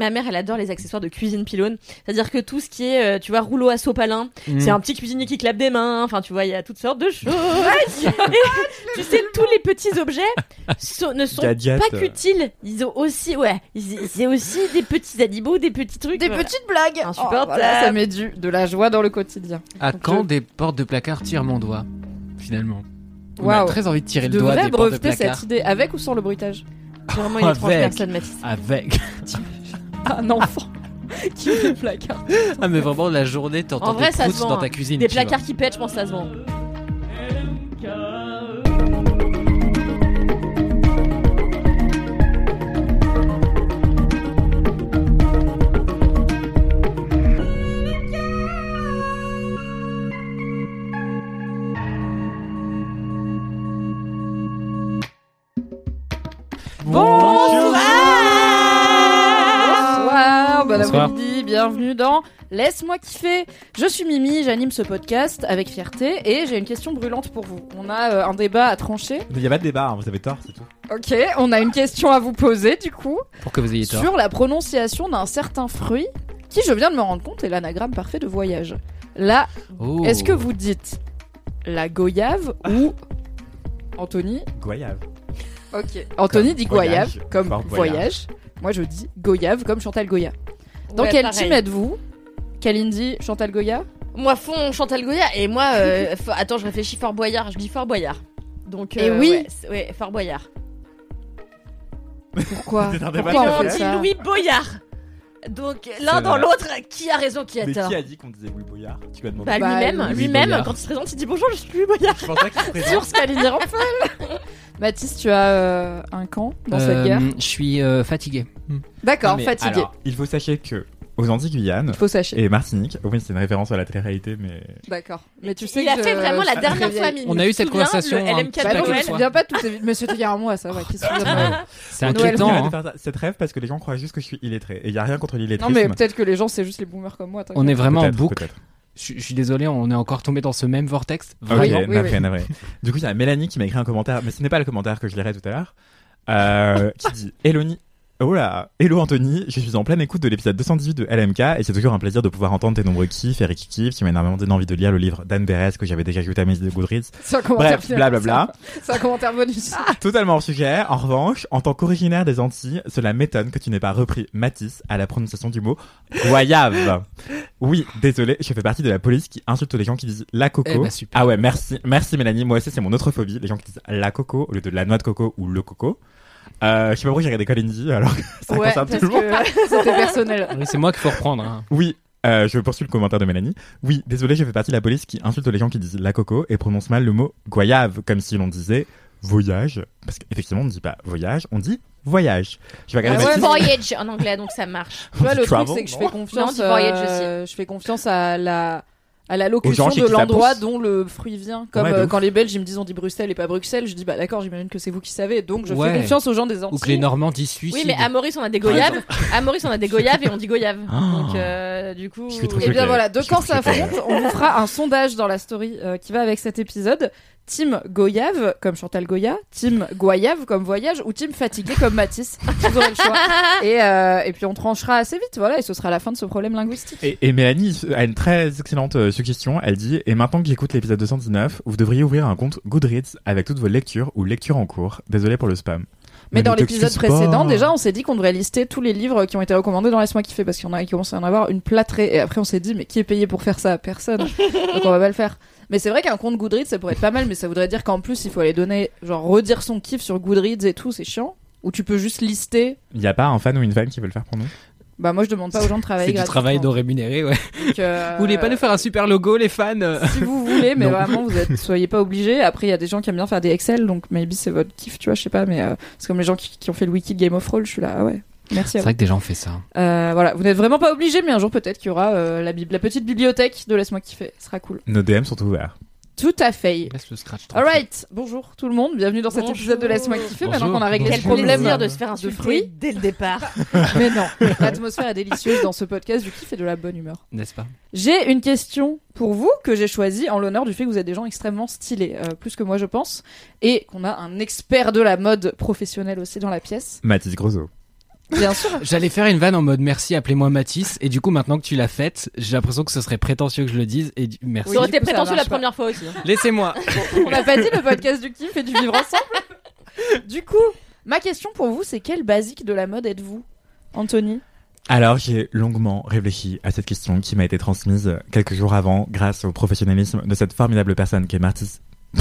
Ma mère, elle adore les accessoires de cuisine pylône. C'est-à-dire que tout ce qui est, euh, tu vois, rouleau à sopalin, c'est un petit cuisinier qui clappe des mains. Enfin, tu vois, il y a toutes sortes de choses. Et tu sais, tous les petits objets so- ne sont pas qu'utiles. Ils ont aussi, ouais, c'est aussi des petits animaux, des petits trucs. Des voilà. petites blagues. Insupportable. Oh, voilà, ça met du, de la joie dans le quotidien. À Donc, quand je- des portes de placard tirent mon doigt Finalement? On a très envie de tirer Tu le doigt des portes de breveter placard. cette idée avec ou sans le bruitage? C'est vraiment une étrange Avec. personne, Mathis. Avec. Un enfant qui fait placard. Ah mais vraiment la journée t'entends En vrai, des ça se proutes vend, dans ta hein. cuisine. Des tu vois. placards qui pètent, je pense que ça se vend. Bonsoir, bon après-midi, bienvenue dans Laisse-moi kiffer. Je suis Mimi, j'anime ce podcast avec fierté et j'ai une question brûlante pour vous. On a euh, un débat à trancher. Il n'y a pas de débat, hein, vous avez tort, c'est tout. Ok, on a une question à vous poser du coup Pour que vous ayez tort. sur la prononciation d'un certain fruit qui, je viens de me rendre compte, est l'anagramme parfait de voyage. Là, Oh. est-ce que vous dites la goyave ou Anthony? Goyave. Ok. Anthony dit voyage, goyave comme voyage. voyage. Moi je dis goyave comme Chantal Goya. Dans Ouais, quel pareil. team êtes-vous? Kalindi, Chantal Goya? Moi, fond Chantal Goya et moi, euh, attends, je réfléchis Fort Boyard. Je dis Fort Boyard. Donc, Et euh, oui. ouais, c'est- ouais, Fort Boyard. Pourquoi? Pourquoi on fait ça? Louis Boyard. Donc l'un dans l'autre, qui a raison, qui a Mais tort? qui a dit qu'on disait Louis Boyard? Tu m'as demandé. Bah, Bah, lui-même, lui-même, quand il se présente, il dit bonjour, je suis Louis Boyard. Je pense pas qu'il se présente. Sur ce Mathis, tu as euh, un camp dans cette Euh, guerre Je suis euh, fatigué. D'accord, Non, mais fatigué. alors, il faut sachez que aux Antilles-Guyane Faut sachez. et Martinique, oui, c'est une référence à la télé-réalité, mais D'accord. Mais tu sais il que a je- fait vraiment la je- dernière fois. Mimi. On a eu cette conversation le un LMK de Bah non, je me Noël. souviens pas de toutes ces... Mais c'était il y a un mois, ça va. Noël C'est Noël. inquiétant. De hein. faire ça. cette rêve parce que les gens croient juste que je suis illettré. Et il y a rien contre Non, l'illettrisme. mais peut-être que les gens, c'est juste les boomers comme moi. t'inquiète. On est vraiment en Peut-être, boucle. peut-être. Je je suis désolé, on est encore tombé dans ce même vortex. Ok, Vraiment. oui, navré, oui. navré. Du coup, il y a Mélanie qui m'a écrit un commentaire, mais ce n'est pas le commentaire que je lirai tout à l'heure, euh, qui dit Eloni. Oh là, hello Anthony, je suis en pleine écoute de l'épisode 218 de LMK et c'est toujours un plaisir de pouvoir entendre tes nombreux kiffs et kiffs qui m'a énormément donné envie de lire le livre d'Anne Beres que j'avais déjà ajouté à mes idées de Goodreads. C'est un commentaire Bref, blablabla. C'est un commentaire bonus. Totalement hors sujet. En revanche, en tant qu'originaire des Antilles, cela m'étonne que tu n'aies pas repris Matisse à la prononciation du mot goyave. Oui, désolé, je fais partie de la police qui insulte les gens qui disent la coco. Eh ben. Ah ouais, merci, merci Mélanie. Moi aussi, c'est mon autre phobie, les gens qui disent la coco au lieu de la noix de coco ou le coco. Euh, je sais pas pourquoi j'ai regardé Colin alors que ça ouais, concerne tout le monde. c'était personnel. Oui, c'est moi qu'il faut reprendre. hein. Oui, euh, je poursuis le commentaire de Mélanie. Oui, désolé, je fais partie de la police qui insulte les gens qui disent la coco et prononce mal le mot goyave, comme si l'on disait voyage. Parce qu'effectivement, on ne dit pas voyage, on dit voyage. Je vais regarder Ah ouais. Voyage en anglais, donc ça marche. Tu vois, le truc, c'est que je fais confiance, Non, du voyage euh, je fais confiance à la, à la locution de ça l'endroit dont le fruit vient. Comme Ouais, de euh, quand les Belges, ils me disent on dit Bruxelles et pas Bruxelles, je dis bah d'accord, j'imagine que c'est vous qui savez. Donc je Ouais. fais confiance aux gens des Antilles. Ou que les Normands disent suicide. Oui, mais à Maurice, on a des goyaves. À Maurice, on a des goyaves et on dit goyave. Ah. Donc, euh, du coup. Et choqué. bien voilà, camps trop choqué. s'affrontent. On vous fera un sondage dans la story euh, qui va avec cet épisode. Team Goyave comme Chantal Goya, Team Goyave comme Voyage ou Team Fatigué comme Matisse. Vous aurez le choix. Et, euh, et puis on tranchera assez vite, voilà, et ce sera la fin de ce problème linguistique. Et, et Mélanie a une très excellente euh, suggestion. Elle dit Et maintenant que j'écoute l'épisode 219, vous devriez ouvrir un compte Goodreads avec toutes vos lectures ou lectures en cours. Désolé pour le spam. Mais dans l'épisode pas. précédent, déjà, on s'est dit qu'on devrait lister tous les livres qui ont été recommandés dans Laisse-moi kiffer parce qu'il y en a qui commencent à en avoir une plâtrée. Et après, on s'est dit, mais qui est payé pour faire ça? Personne. Donc on va pas le faire. Mais c'est vrai qu'un compte Goodreads, ça pourrait être pas mal, mais ça voudrait dire qu'en plus, il faut aller donner, genre, redire son kiff sur Goodreads et tout, c'est chiant. Ou tu peux juste lister. Il n'y a pas un fan ou une fan qui veut le faire pour nous? Bah moi je demande pas aux gens de travailler C'est du travail non rémunéré, ouais. Donc, euh, Vous voulez pas nous faire un super logo, les fans? Si vous voulez, mais Non. vraiment, vous êtes, soyez pas obligés. Après, il y a des gens qui aiment bien faire des Excel, donc maybe c'est votre kiff, tu vois, je sais pas, mais euh, c'est comme les gens qui, qui ont fait le wiki de Game of Thrones, je suis là, ah ouais. Merci C'est à vous. vrai que des gens ont fait ça. Euh, voilà, vous n'êtes vraiment pas obligés, mais un jour peut-être qu'il y aura euh, la, la petite bibliothèque de Laisse-moi kiffer. Ce sera cool. Nos DM sont ouverts. Tout à fait. Laisse le scratch. Alright, bonjour tout le monde, bienvenue dans cet Bonjour. épisode de Laisse-moi kiffer. Bonjour. Maintenant qu'on a réglé Quel problème de se faire de insulter fruits. dès le départ. Mais non, l'atmosphère est délicieuse dans ce podcast du kiff et de la bonne humeur. N'est-ce pas? J'ai une question pour vous que j'ai choisie en l'honneur du fait que vous êtes des gens extrêmement stylés, euh, plus que moi je pense, et qu'on a un expert de la mode professionnel aussi dans la pièce. Mathis Grosso. Bien sûr. J'allais faire une vanne en mode merci, appelez-moi Mathis. Et du coup, maintenant que tu l'as faite, j'ai l'impression que ce serait prétentieux que je le dise. Et du- merci. Ça aurait été prétentieux la première fois aussi. hein. Laissez-moi. On n'a pas dit le podcast du kiff et du vivre ensemble. Du coup, ma question pour vous, c'est quel basique de la mode êtes-vous, Anthony? Alors, j'ai longuement réfléchi à cette question qui m'a été transmise quelques jours avant grâce au professionnalisme de cette formidable personne qui est Mathis.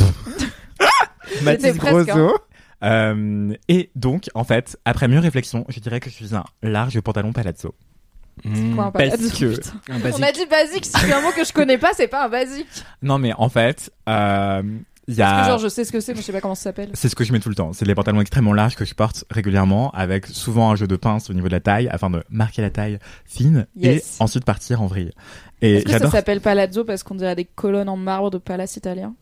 Mathis presque, hein. Euh, et donc, en fait, après mieux réflexion, je dirais que je suis un large pantalon palazzo. Mmh, Quoi, un parce palazzo, que- putain. un On a dit basique, si c'est un mot que je connais pas, c'est pas un basique. Non, mais en fait, euh, il y Parce que a... genre, je sais ce que c'est, mais je sais pas comment ça s'appelle. C'est ce que je mets tout le temps. C'est les pantalons extrêmement larges que je porte régulièrement, avec souvent un jeu de pince au niveau de la taille, afin de marquer la taille fine Yes. et ensuite partir en vrille. Et Est-ce que ça s'appelle palazzo parce qu'on dirait des colonnes en marbre de palace italien?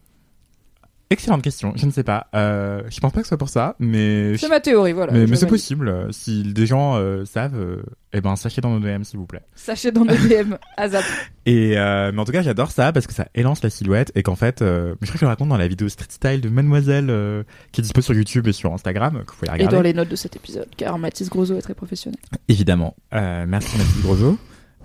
Excellente question. Je ne sais pas. Euh, je pense pas que ce soit pour ça, mais C'est ma théorie, voilà. mais, c'est possible. Si des gens euh, savent, euh, eh ben sachez dans nos DM s'il vous plaît. Sachez dans nos DM, ASAP. Et euh, mais en tout cas, j'adore ça parce que ça élance la silhouette et qu'en fait, je crois que je le raconte dans la vidéo Street Style de Mademoiselle qui est dispo sur YouTube et sur Instagram que vous pouvez Et regarder. dans les notes de cet épisode, car Mathis Grosso est très professionnel. Évidemment. Merci Mathilde Grosso.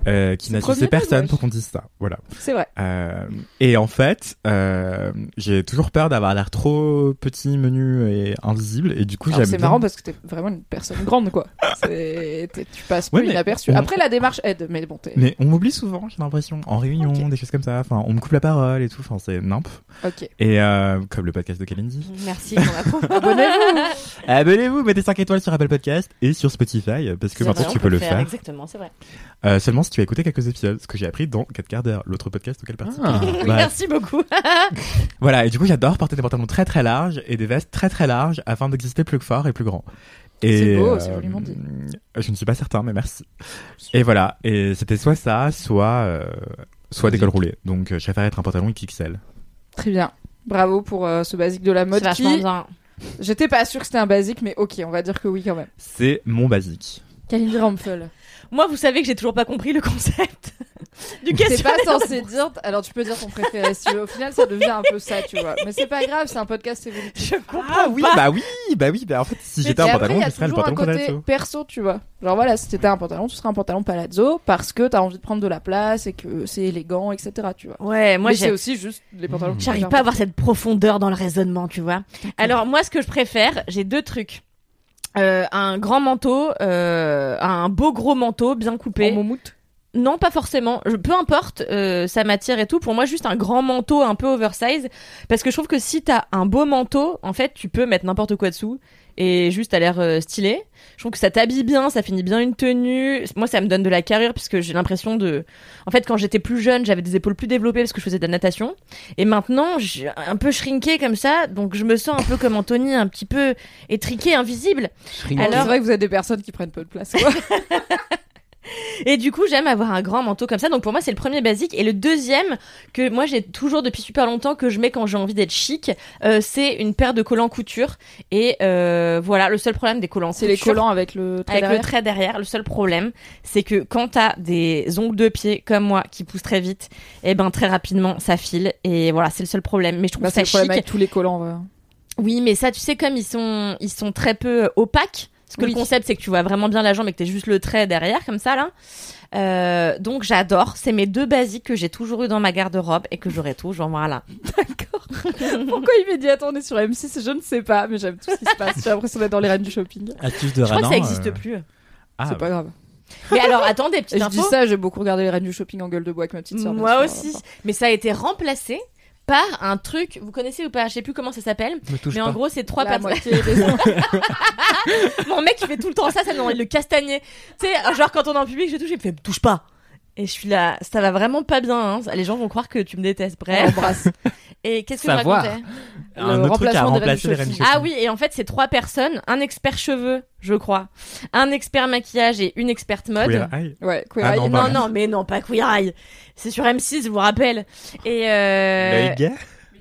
Euh, qui n'a sucé personne pour qu'on dise ça. Voilà. C'est vrai. Euh, et en fait, euh, j'ai toujours peur d'avoir l'air trop petit, menu et invisible. Et du coup, j'aime C'est bien- marrant parce que t'es vraiment une personne grande, quoi. Tu passes Ouais, plus inaperçu. on- Après, la démarche aide, mais bon, t'es. Mais on m'oublie souvent, j'ai l'impression, en réunion, des choses comme ça. Enfin, on me coupe la parole et tout. Enfin, c'est nimp. Ok. Et euh, comme le podcast de Kalindi. Merci pour la Abonnez-vous. Abonnez-vous, mettez 5 étoiles sur Apple Podcast et sur Spotify parce que maintenant tu peux le faire. Exactement, c'est vrai. Euh, seulement si tu as écouté quelques épisodes, ce que j'ai appris dans 4 quarts d'heure, l'autre podcast auquel participe. Ah. Bah, Merci beaucoup. Voilà, et du coup, j'adore porter des pantalons très très larges et des vestes très très larges afin d'exister plus fort et plus grand. C'est beau, euh, c'est joliment dit. Je ne suis pas certain, mais merci. Et voilà, et c'était soit ça, soit euh, soit des cols roulés. Donc, euh, je préfère être un pantalon XXL. Très bien. Bravo pour euh, ce basique de la mode vachement qui. bien. J'étais pas sûre que c'était un basique, mais ok, on va dire que oui quand même. C'est mon basique. Kalindi Rampfel. Moi, vous savez que j'ai toujours pas compris le concept du C'est pas censé dire. Alors tu peux dire ton préféré si tu veux. Au final, ça devient un peu ça, tu vois. Mais c'est pas grave, c'est un podcast évolutif. Je comprends Ah oui, pas. bah oui, bah oui. Bah en fait, si j'étais un après, pantalon, je serais le toujours un pantalon côté palazzo. perso, tu vois. Genre voilà, si t'étais un pantalon, tu serais un pantalon palazzo parce que t'as envie de prendre de la place et que c'est élégant, etc. Tu vois. Ouais, moi j'ai. aussi juste les pantalons. J'arrive pas à avoir cette profondeur dans le raisonnement, tu vois. Alors moi, ce que je préfère, j'ai deux trucs. Euh, un grand manteau, euh, un beau gros manteau bien coupé. En moumoute. Non, pas forcément. Je, peu importe, euh, ça m'attire et tout. Pour moi, juste un grand manteau un peu oversize. Parce que je trouve que si t'as un beau manteau, en fait, tu peux mettre n'importe quoi dessous. Et juste à l'air euh, stylé. Je trouve que ça t'habille bien, ça finit bien une tenue. Moi, ça me donne de la carrure puisque j'ai l'impression de... En fait, quand j'étais plus jeune, j'avais des épaules plus développées parce que je faisais de la natation. Et maintenant, j'ai un peu shrinké comme ça. Donc, je me sens un peu comme Anthony, un petit peu étriqué, invisible. Alors- c'est vrai que vous êtes des personnes qui prennent peu de place. Quoi. Et du coup, j'aime avoir un grand manteau comme ça. Donc pour moi, c'est le premier basique. Et le deuxième que moi j'ai toujours depuis super longtemps que je mets quand j'ai envie d'être chic, euh, c'est une paire de collants couture. Et euh, voilà, le seul problème des collants c'est les collants avec le trait avec derrière. le trait derrière. Le seul problème, c'est que quand t'as des ongles de pied comme moi qui poussent très vite, et ben très rapidement ça file. Et voilà, c'est le seul problème. Mais je trouve Bah, c'est ça le problème chic. avec tous les collants. ouais. Oui, mais ça, tu sais, comme ils sont, ils sont très peu opaques. Parce que Oui. le concept, c'est que tu vois vraiment bien la jambe et que t'es juste le trait derrière, comme ça, là. Euh, donc j'adore. C'est mes deux basiques que j'ai toujours eu dans ma garde-robe et que j'aurai toujours. Voilà. D'accord. Pourquoi immédiatement on est sur M6 Je ne sais pas, mais j'aime tout ce qui se passe. J'ai l'impression d'être dans les reines du shopping. De Je crois que ça n'existe euh, plus. Ah, c'est pas grave. Mais alors, attendez, Et petite je dis info. ça, j'ai beaucoup regardé les reines du shopping en gueule de bois avec ma petite sœur. bien Moi aussi. Enfin, Mais ça a été remplacé par un truc, vous connaissez ou pas Je sais plus comment ça s'appelle, mais pas. en gros c'est trois personnes. Mon mec il fait tout le temps ça, ça me donne envie de le castagner. Tu sais, genre quand on est en public, je touche, il me fait me touche pas. Et je suis là, ça va vraiment pas bien. Hein. Les gens vont croire que tu me détestes. Bref. embrasse. Et qu'est-ce que je Savoir. racontais un le autre truc à remplacer les Ah oui, et en fait c'est trois personnes, un expert cheveux, je crois, un expert maquillage et une experte mode. Queer Eye. Ouais, queer Ah eye. non, Non, bah, non, mais non, pas Queer Eye. C'est sur M6, je vous rappelle. Et euh... Gay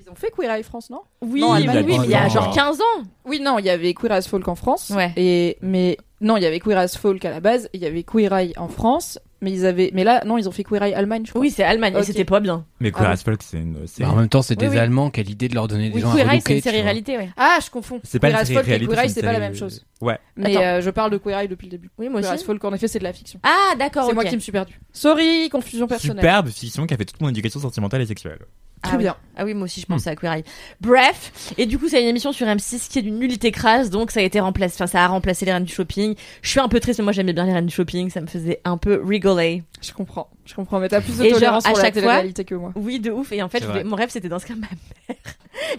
Ils ont fait Queer Eye France, non? Oui, Non, oui, mais il y a genre 15 ans. Oui, non, il y avait Queer as Folk en France. Ouais. Et mais non, il y avait Queer as Folk à la base. Il y avait Queer Eye en France, mais ils avaient. Mais là, non, ils ont fait Queer Eye Allemagne, je crois. Oui, c'est Allemagne, Ok. et c'était pas bien. Mais Queer Ah as Folk, c'est une Bah, série. en même temps, c'est Oui, des oui. Allemands. Quelle idée de leur donner des Oui, gens à Queer Eye, c'est relooker, une tu série vois. réalité, ouais. Ah, je confonds. C'est pas Queer une as série Folk et réalité, Queer Eye, c'est une pas la série- même chose. Ouais. Mais Attends. euh, je parle de Queer Eye depuis le début. Oui, moi Queer as aussi. Folk, en effet, c'est de la fiction. Ah, d'accord, C'est ok. moi qui me suis perdue. Sorry, confusion personnelle. Superbe fiction qui a fait toute mon éducation sentimentale et sexuelle. Très ah, oui. bien. Ah oui, moi aussi, je pensais à Queer Eye. Bref, et du coup, c'est une émission sur M6 qui est d'une nullité crasse, donc ça a été remplacé, enfin, ça a remplacé les reines du shopping. Je suis un peu triste, mais moi j'aimais bien les reines du shopping, ça me faisait un peu rigoler. Je comprends. Je comprends. Mais t'as plus de Et genre, tolérance à pour la chaque fois- télé-réalité que moi. Oui, de ouf, et en fait, voulais- mon rêve c'était d'inscrire ma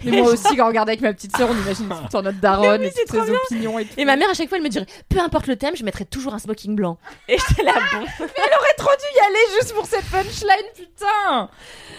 Mais moi aussi, quand on regarde avec ma petite sœur, on imagine sur notre daronne Mais oui, et toutes ses opinions et tout. Et ma mère, à chaque fois, elle me dirait, peu importe le thème, je mettrai toujours un smoking blanc. Et j'étais là, bon. J'aurais trop dû y aller juste pour cette punchline, putain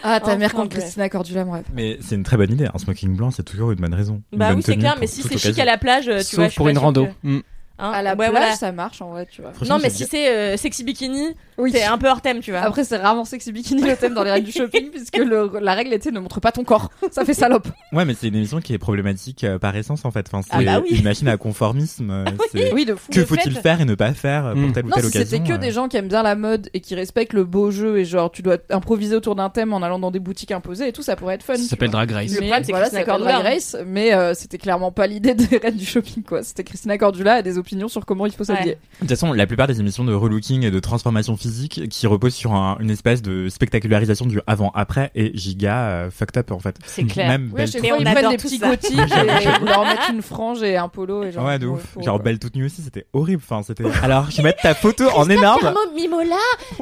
Ah, ta Enfin, mère contre bref. Christina Cordula, mon rêve. Mais c'est une très bonne idée. Un smoking blanc, c'est toujours une bonne raison. Une Bah bonne oui, c'est clair, pour mais si c'est chic à la plage, tu Sauf vois, pour une rando. que- Hmm. Hein À la Ouais, plage, voilà. ça marche en vrai, tu vois. Non, mais si c'est euh, sexy bikini, Oui. c'est un peu hors thème, tu vois. Après, c'est rarement sexy bikini le thème dans les règles du shopping, puisque le- la règle était ne montre pas ton corps. Ça fait salope. Ouais, mais c'est une émission qui est problématique euh, par essence en fait. Enfin, c'est Ah bah oui. une machine à conformisme. euh, c'est Oui, de fou. que Le faut-il fait- faire et ne pas faire euh, pour Mm. telle ou Non, telle si occasion. c'était que euh. des gens qui aiment bien la mode et qui respectent le beau jeu et genre tu dois improviser autour d'un thème en allant dans des boutiques imposées et tout, ça pourrait être fun. Ça s'appelle. Drag Race. Le problème, c'est Christina s'appelle Cordula. Drag Race, mais euh, c'était clairement pas l'idée des reines du shopping quoi. C'était Christina Cordula a des opinions sur comment il faut s'habiller. De toute façon, la plupart des émissions de relooking et de transformation physique qui reposent sur un- une espèce de spectacularisation du avant-après est giga euh, fucked up en fait. C'est clair. Même Oui, à belle Mais on ils prennent adore des tout petits gothiques et ils leur mettent une frange et un polo et genre. ouais, de ouf. faut- Genre belle toute nue aussi, c'était horrible. Enfin, c'était. Alors, je vais mettre ta photo en énorme. Carmo Mimola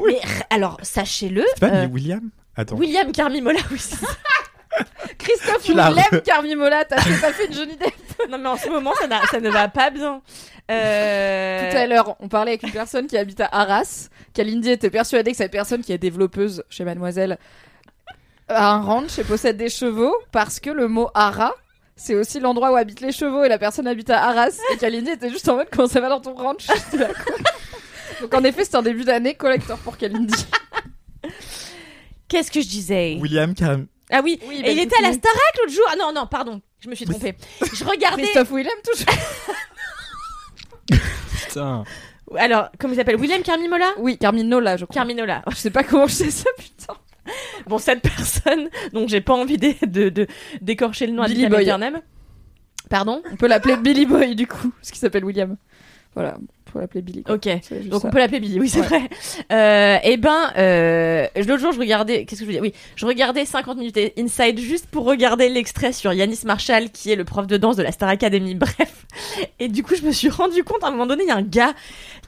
Mais r- alors, sachez-le, C'est pas euh, William? Attends. William Carmimola, oui. Christophe Tu l'as Willem re- Carmimola, t'as fait, t'as fait une jolie idée. Non, mais en ce moment, ça, ça ne va pas bien. Euh... Tout à l'heure, on parlait avec une personne qui habite à Arras. Kalindi était persuadée que cette personne qui est développeuse chez Mademoiselle a un ranch et possède des chevaux parce que le mot Ara, c'est aussi l'endroit où habitent les chevaux et la personne habite à Arras. Et Kalindi était juste en mode comment ça va dans ton ranch? Donc en effet, c'est un début d'année collector pour Kalindi. Qu'est-ce que je disais? William Car... Ah oui, Oui, et belle il était à la. Starac l'autre jour. Ah non, non, pardon, je me suis trompée. Je regardais. Christophe Willem, toujours. Putain. Alors, comment il s'appelle? William Carmimola Oui, Carminola, je crois. Carminola. Je sais pas comment je sais ça, putain. Bon, cette personne, donc j'ai pas envie de, de, de- d'écorcher le nom à Billy Billy Boy. Boy. Pardon? On peut l'appeler Billy Boy du coup, parce qu'il s'appelle William. Voilà, on peut l'appeler Billy. quoi. Ok. Donc ça. on peut l'appeler Billy, oui c'est Ouais. vrai. Euh, et ben, euh, l'autre jour je regardais, qu'est-ce que je veux dire? Oui, je regardais 50 minutes Inside juste pour regarder l'extrait sur Yanis Marshall qui est le prof de danse de la Star Academy. Bref. Et du coup je me suis rendu compte à un moment donné il y a un gars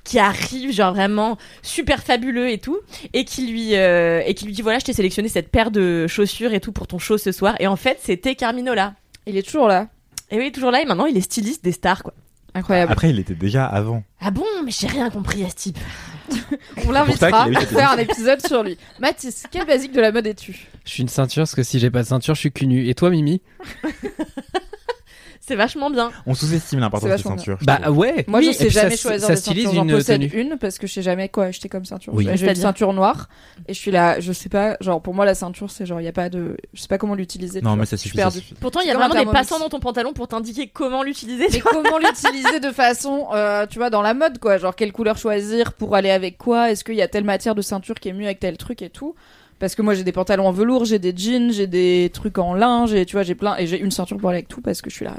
qui arrive genre vraiment super fabuleux et tout et qui lui euh, et qui lui dit voilà je t'ai sélectionné cette paire de chaussures et tout pour ton show ce soir et en fait c'était Carminola. Il est toujours là. Et oui toujours là et maintenant il est styliste des stars quoi. Incroyable. Après, il était déjà avant. Ah bon mais j'ai rien compris à ce type. On l'invitera à faire un épisode sur lui. Mathis, quel basique de la mode es-tu? Je suis une ceinture parce que si j'ai pas de ceinture, je suis cul nu. Et toi, Mimi? C'est vachement bien. On sous-estime l'importance des ceintures. Bah ouais. Moi, Oui, je sais jamais ça, choisir ça des ceintures. J'en une possède tenue. une parce que je sais jamais quoi acheter comme ceinture. Oui. J'ai une ceinture noire et je suis là, je sais pas, genre pour moi la ceinture c'est genre il y a pas de, je sais pas comment l'utiliser. Non, mais ça suffit. ça suffit. Pourtant, il y a vraiment des passants dans ton pantalon pour t'indiquer comment l'utiliser. Mais comment l'utiliser de façon, euh, tu vois, dans la mode, quoi. Genre, quelle couleur choisir pour aller avec quoi? Est-ce qu'il y a telle matière de ceinture qui est mieux avec tel truc et tout? Parce que moi, j'ai des pantalons en velours, j'ai des jeans, j'ai des trucs en linge, et tu vois, j'ai plein. Et j'ai une ceinture pour aller avec tout parce que je suis là.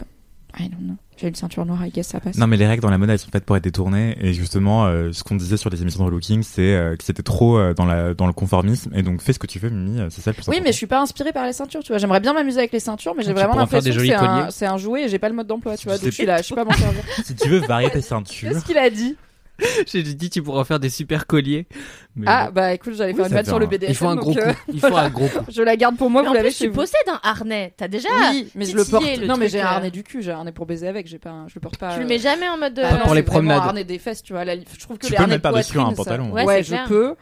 I don't know. J'ai une ceinture noire, I guess ça passe. Non, mais les règles dans la mode, elles sont faites pour être détournées. Et justement, euh, ce qu'on disait sur les émissions de relooking, c'est euh, que c'était trop euh, dans, la, dans le conformisme. Et donc, fais ce que tu veux, Mimi, c'est ça le plus Oui, important. mais je suis pas inspirée par les ceintures, tu vois. J'aimerais bien m'amuser avec les ceintures, mais j'ai vraiment l'impression que des c'est jolis un, colliers. c'est un jouet et j'ai pas le mode d'emploi, tu vois. Je Donc je suis là, je sais pas m'en servir. Si tu veux varier tes ceintures, Qu'est-ce qu'il a dit? J'ai dit tu pourras faire des super colliers. Mais Ah bon. bah écoute, j'allais Oui, faire une ça vanne fait sur le un- BDSM. il faut un gros euh, coup. Il faut un gros coup. Je la garde pour moi, Mais vous en l'avez plus, tu vous. possèdes un harnais. T'as déjà. Oui, mais je le porte. le Non, mais j'ai un euh. harnais du cul, j'ai un harnais pour baiser avec, j'ai pas un- je le porte pas. Tu le euh, mets jamais en mode. de- Pas non, pour les promenades. un harnais des fesses, tu vois. Je trouve que Tu les peux harnais mettre par-dessus un poitrine, ça- pantalon. Ouais, je peux.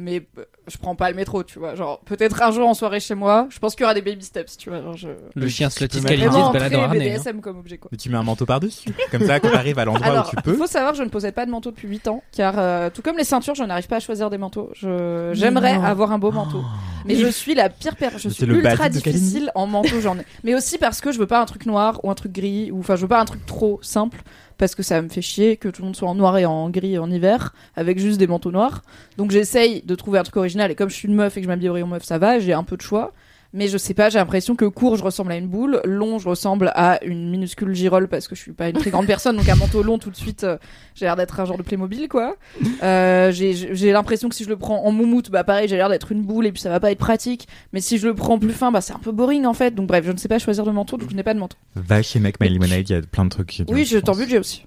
Mais euh, je prends pas le métro, tu vois. Genre, peut-être un jour en soirée chez moi, je pense qu'il y aura des baby steps, tu vois. Genre, je... Le chien peux Scalidi mettre se balade en harnais. hein. BDSM comme objet, quoi. Mais tu mets un manteau par-dessus. Comme ça, quand t'arrives à l'endroit où tu il peux. faut savoir que je ne possède pas de manteau depuis 8 ans, car euh, tout comme les ceintures, je n'arrive pas à choisir des manteaux. Je... J'aimerais avoir un beau manteau. Mais je suis la pire personne. Je suis le ultra difficile en manteau, j'en ai. Mais aussi parce que je veux pas un truc noir ou un truc gris, ou enfin, je veux pas un truc trop simple, parce que ça me fait chier que tout le monde soit en noir et en gris en hiver, avec juste des manteaux noirs. Donc j'essaye de trouver un truc original, et comme je suis une meuf et que je m'habille rayon meuf, ça va, j'ai un peu de choix. Mais je sais pas, j'ai l'impression que court, je ressemble à une boule, long, je ressemble à une minuscule girole parce que je suis pas une très grande personne, donc un manteau long, tout de suite, euh, j'ai l'air d'être un genre de Playmobil, quoi. Euh, j'ai j'ai l'impression que si je le prends en moumoute, bah pareil, j'ai l'air d'être une boule et puis ça va pas être pratique. Mais si je le prends plus fin, bah c'est un peu boring en fait. Donc bref, je ne sais pas choisir de manteau, donc je n'ai pas de manteau. Va chez Make My Lemonade, il y a plein de trucs. qui Oui, j'ai ton budget aussi.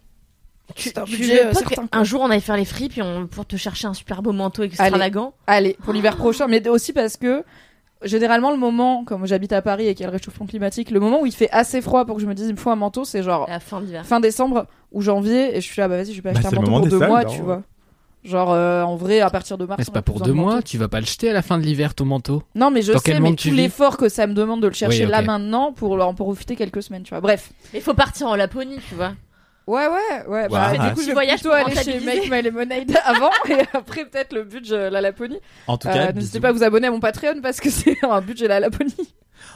Tu, un tu budget, veux euh, pas certain, qu'un jour on aille faire les fripes et on, pour te chercher un super beau manteau Allez. extravagant. Allez, pour l'hiver prochain, mais aussi parce que généralement le moment, comme j'habite à Paris et qu'il y a le réchauffement climatique, le moment où il fait assez froid pour que je me dise il me faut un manteau, c'est genre la fin décembre ou janvier et je suis là bah vas-y je vais Bah, acheter un le manteau pour deux mois tu vois genre euh, en vrai à partir de mars Mais c'est pas pour deux de mois, manteau. tu vas pas le jeter à la fin de l'hiver ton manteau. non mais je Dans sais mais tout l'effort que ça me demande de le chercher Oui, là maintenant pour en profiter quelques semaines tu vois bref Mais faut partir en Laponie, tu vois. Ouais ouais ouais bah, Ouais. du coup je vais voyage plutôt aller chez. Make My Lemonade avant et après peut-être le budget la Laponie En tout Euh, cas, n'hésitez bisous. pas à vous abonner à mon Patreon parce que c'est un budget la Laponie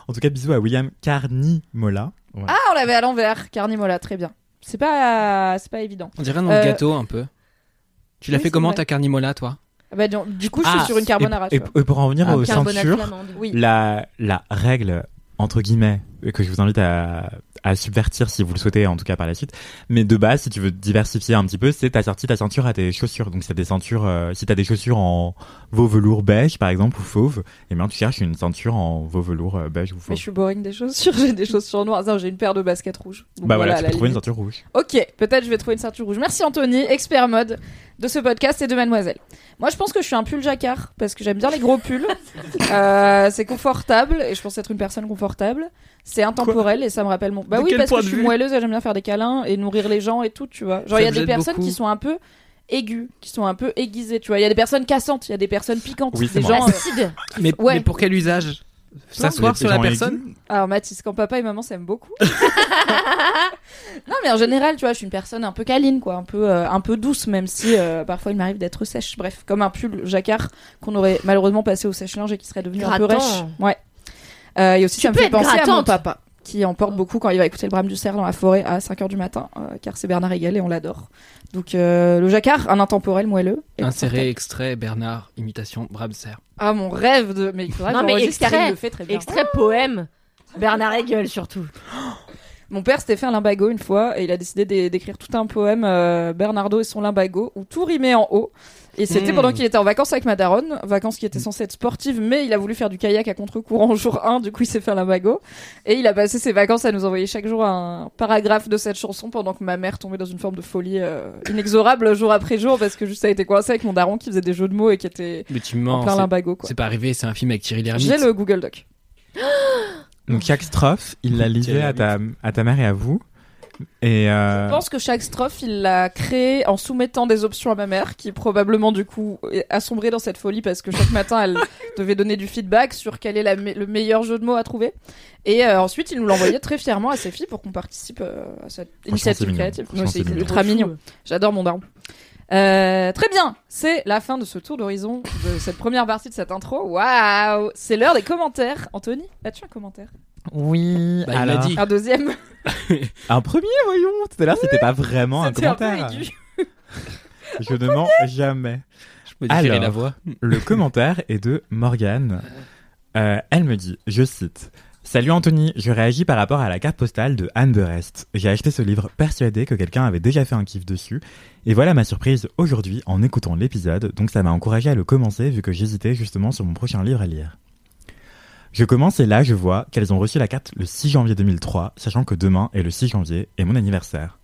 En tout cas, bisous à William Carnimola. Voilà. ah on l'avait à l'envers Carnimola très bien c'est pas c'est pas évident On dirait un nom Euh, gâteau un peu. Tu l'as oui, fait comment vrai. ta carnimola, toi? Ah bah, du du coup je suis Ah, sur une carbonara Et, et pour en revenir Un aux flamande. oui la, la règle, entre guillemets, que je vous invite à, à subvertir si vous le souhaitez, en tout cas par la suite. Mais de base, si tu veux diversifier un petit peu, c'est t'as sorti ta ceinture à tes chaussures. Donc si t'as des ceintures, euh, si t'as des chaussures en veau velours beige, par exemple, ou fauve, et bien tu cherches une ceinture en veau velours euh, beige ou Mais fauve. je suis boring des chaussures, j'ai des chaussures noires. Non, j'ai une paire de baskets rouges. Donc Bah voilà, à tu peux trouver une ceinture rouge. Ok, peut-être je vais trouver une ceinture rouge. Merci Anthony, expert mode de ce podcast et de Mademoiselle. Moi, je pense que je suis un pull jacquard parce que j'aime bien les gros pulls. Euh, c'est confortable et je pense être une personne confortable. C'est intemporel et ça me rappelle mon. Bah De oui, parce que je suis moelleuse et j'aime bien faire des câlins et nourrir les gens et tout, tu vois. Genre, il y a des personnes beaucoup. qui sont un peu aiguës, qui sont un peu aiguisées, tu vois. Il y a des personnes cassantes, il y a des personnes piquantes, Oui, c'est des gens. euh, Acide. mais, Ouais. mais pour quel usage S'asseoir sur la personne aigus. Alors Mathis, quand papa et maman s'aiment beaucoup. non mais en général, tu vois, je suis une personne un peu câline, quoi, un peu, euh, un peu douce, même si euh, parfois il m'arrive d'être sèche. Bref, comme un pull jacquard qu'on aurait malheureusement passé au sèche-linge et qui serait devenu un peu rêche. Ouais. Euh, et aussi, Tu ça me fait penser à mon grattante. papa, qui emporte beaucoup quand il va écouter le brame du cerf dans la forêt à 5h du matin, euh, car c'est Bernard Hegel et on l'adore. Donc euh, le jacquard, un intemporel moelleux. Inséré, extrait, Bernard, imitation, Bramser. Ah mon rêve de. Mais il faudrait Non, mais extrait. le fait très bien. Extrait poème. Bernard Hegel surtout. Mon père s'était fait un limbago une fois et il a décidé d'é- d'écrire tout un poème euh, Bernardo et son limbago où tout rimait en haut. Et c'était Hmm. pendant qu'il était en vacances avec ma daronne, vacances qui étaient censées être sportives, mais il a voulu faire du kayak à contre-courant jour 1, du coup il s'est fait un limbago. Et il a passé ses vacances à nous envoyer chaque jour un paragraphe de cette chanson pendant que ma mère tombait dans une forme de folie euh, inexorable jour après jour parce que juste ça a été coincé avec mon daron qui faisait des jeux de mots et qui était Mais tu en mens. plein c'est- limbago. C'est pas arrivé, c'est un film avec Thierry Lhermitte. J'ai le Google Doc. Donc chaque strophe, il l'a livré à ta, à ta mère et à vous. Et euh, Je pense que chaque strophe, il l'a créé en soumettant des options à ma mère, qui probablement du coup a sombré dans cette folie parce que chaque matin elle devait donner du feedback sur quel est la me- le meilleur jeu de mots à trouver. Et euh, ensuite, il nous l'envoyait très fièrement à ses filles pour qu'on participe euh, à cette initiative créative. C'est ultra mignon. J'adore mon daron. Euh, très bien, c'est la fin de ce tour d'horizon de cette première partie de cette intro. Waouh, c'est l'heure des commentaires. Anthony, as-tu un commentaire? Oui, Bah, il alors, l'a dit. Un deuxième un premier, voyons. Tout à l'heure, c'était pas vraiment un C'était un peu commentaire. aigu. Je ne mens jamais. Je peux différer Alors. la voix. Le commentaire est de Morgane. Euh, elle me dit, je cite. Salut Anthony, je réagis par rapport à la carte postale de Anne de Rest. J'ai acheté ce livre persuadé que quelqu'un avait déjà fait un kiff dessus. Et voilà ma surprise aujourd'hui en écoutant l'épisode, donc ça m'a encouragé à le commencer vu que j'hésitais justement sur mon prochain livre à lire. Je commence et là je vois qu'elles ont reçu la carte le 6 janvier 2003, sachant que demain est le 6 janvier et mon anniversaire.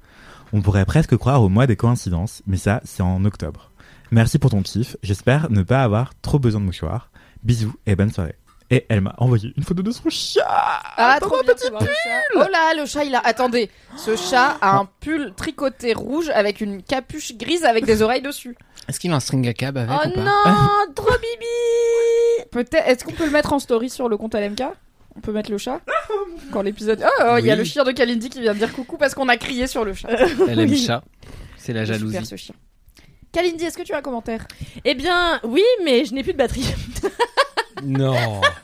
On pourrait presque croire au mois des coïncidences, mais ça, c'est en octobre. Merci pour ton kiff. J'espère ne pas avoir trop besoin de mouchoirs. Bisous et bonne soirée. Et elle m'a envoyé une photo de son chat. Ah, trop bien, petit pull Oh là, le chat, il a... Attendez, ce chat a un pull tricoté rouge avec une capuche grise avec des oreilles dessus. Est-ce qu'il a un string à cab avec Oh ou pas non, trop bibi Peut-être... Est-ce qu'on peut le mettre en story sur le compte LMK On peut mettre le chat? Quand l'épisode... Oh, oh, il y a Oui. le chien de Kalindi qui vient de dire coucou parce qu'on a crié sur le chat. Elle aime Oui. chat. C'est la Super, jalousie. ce chien. Kalindi, est-ce que tu as un commentaire? Eh bien, oui, mais je n'ai plus de batterie. Non.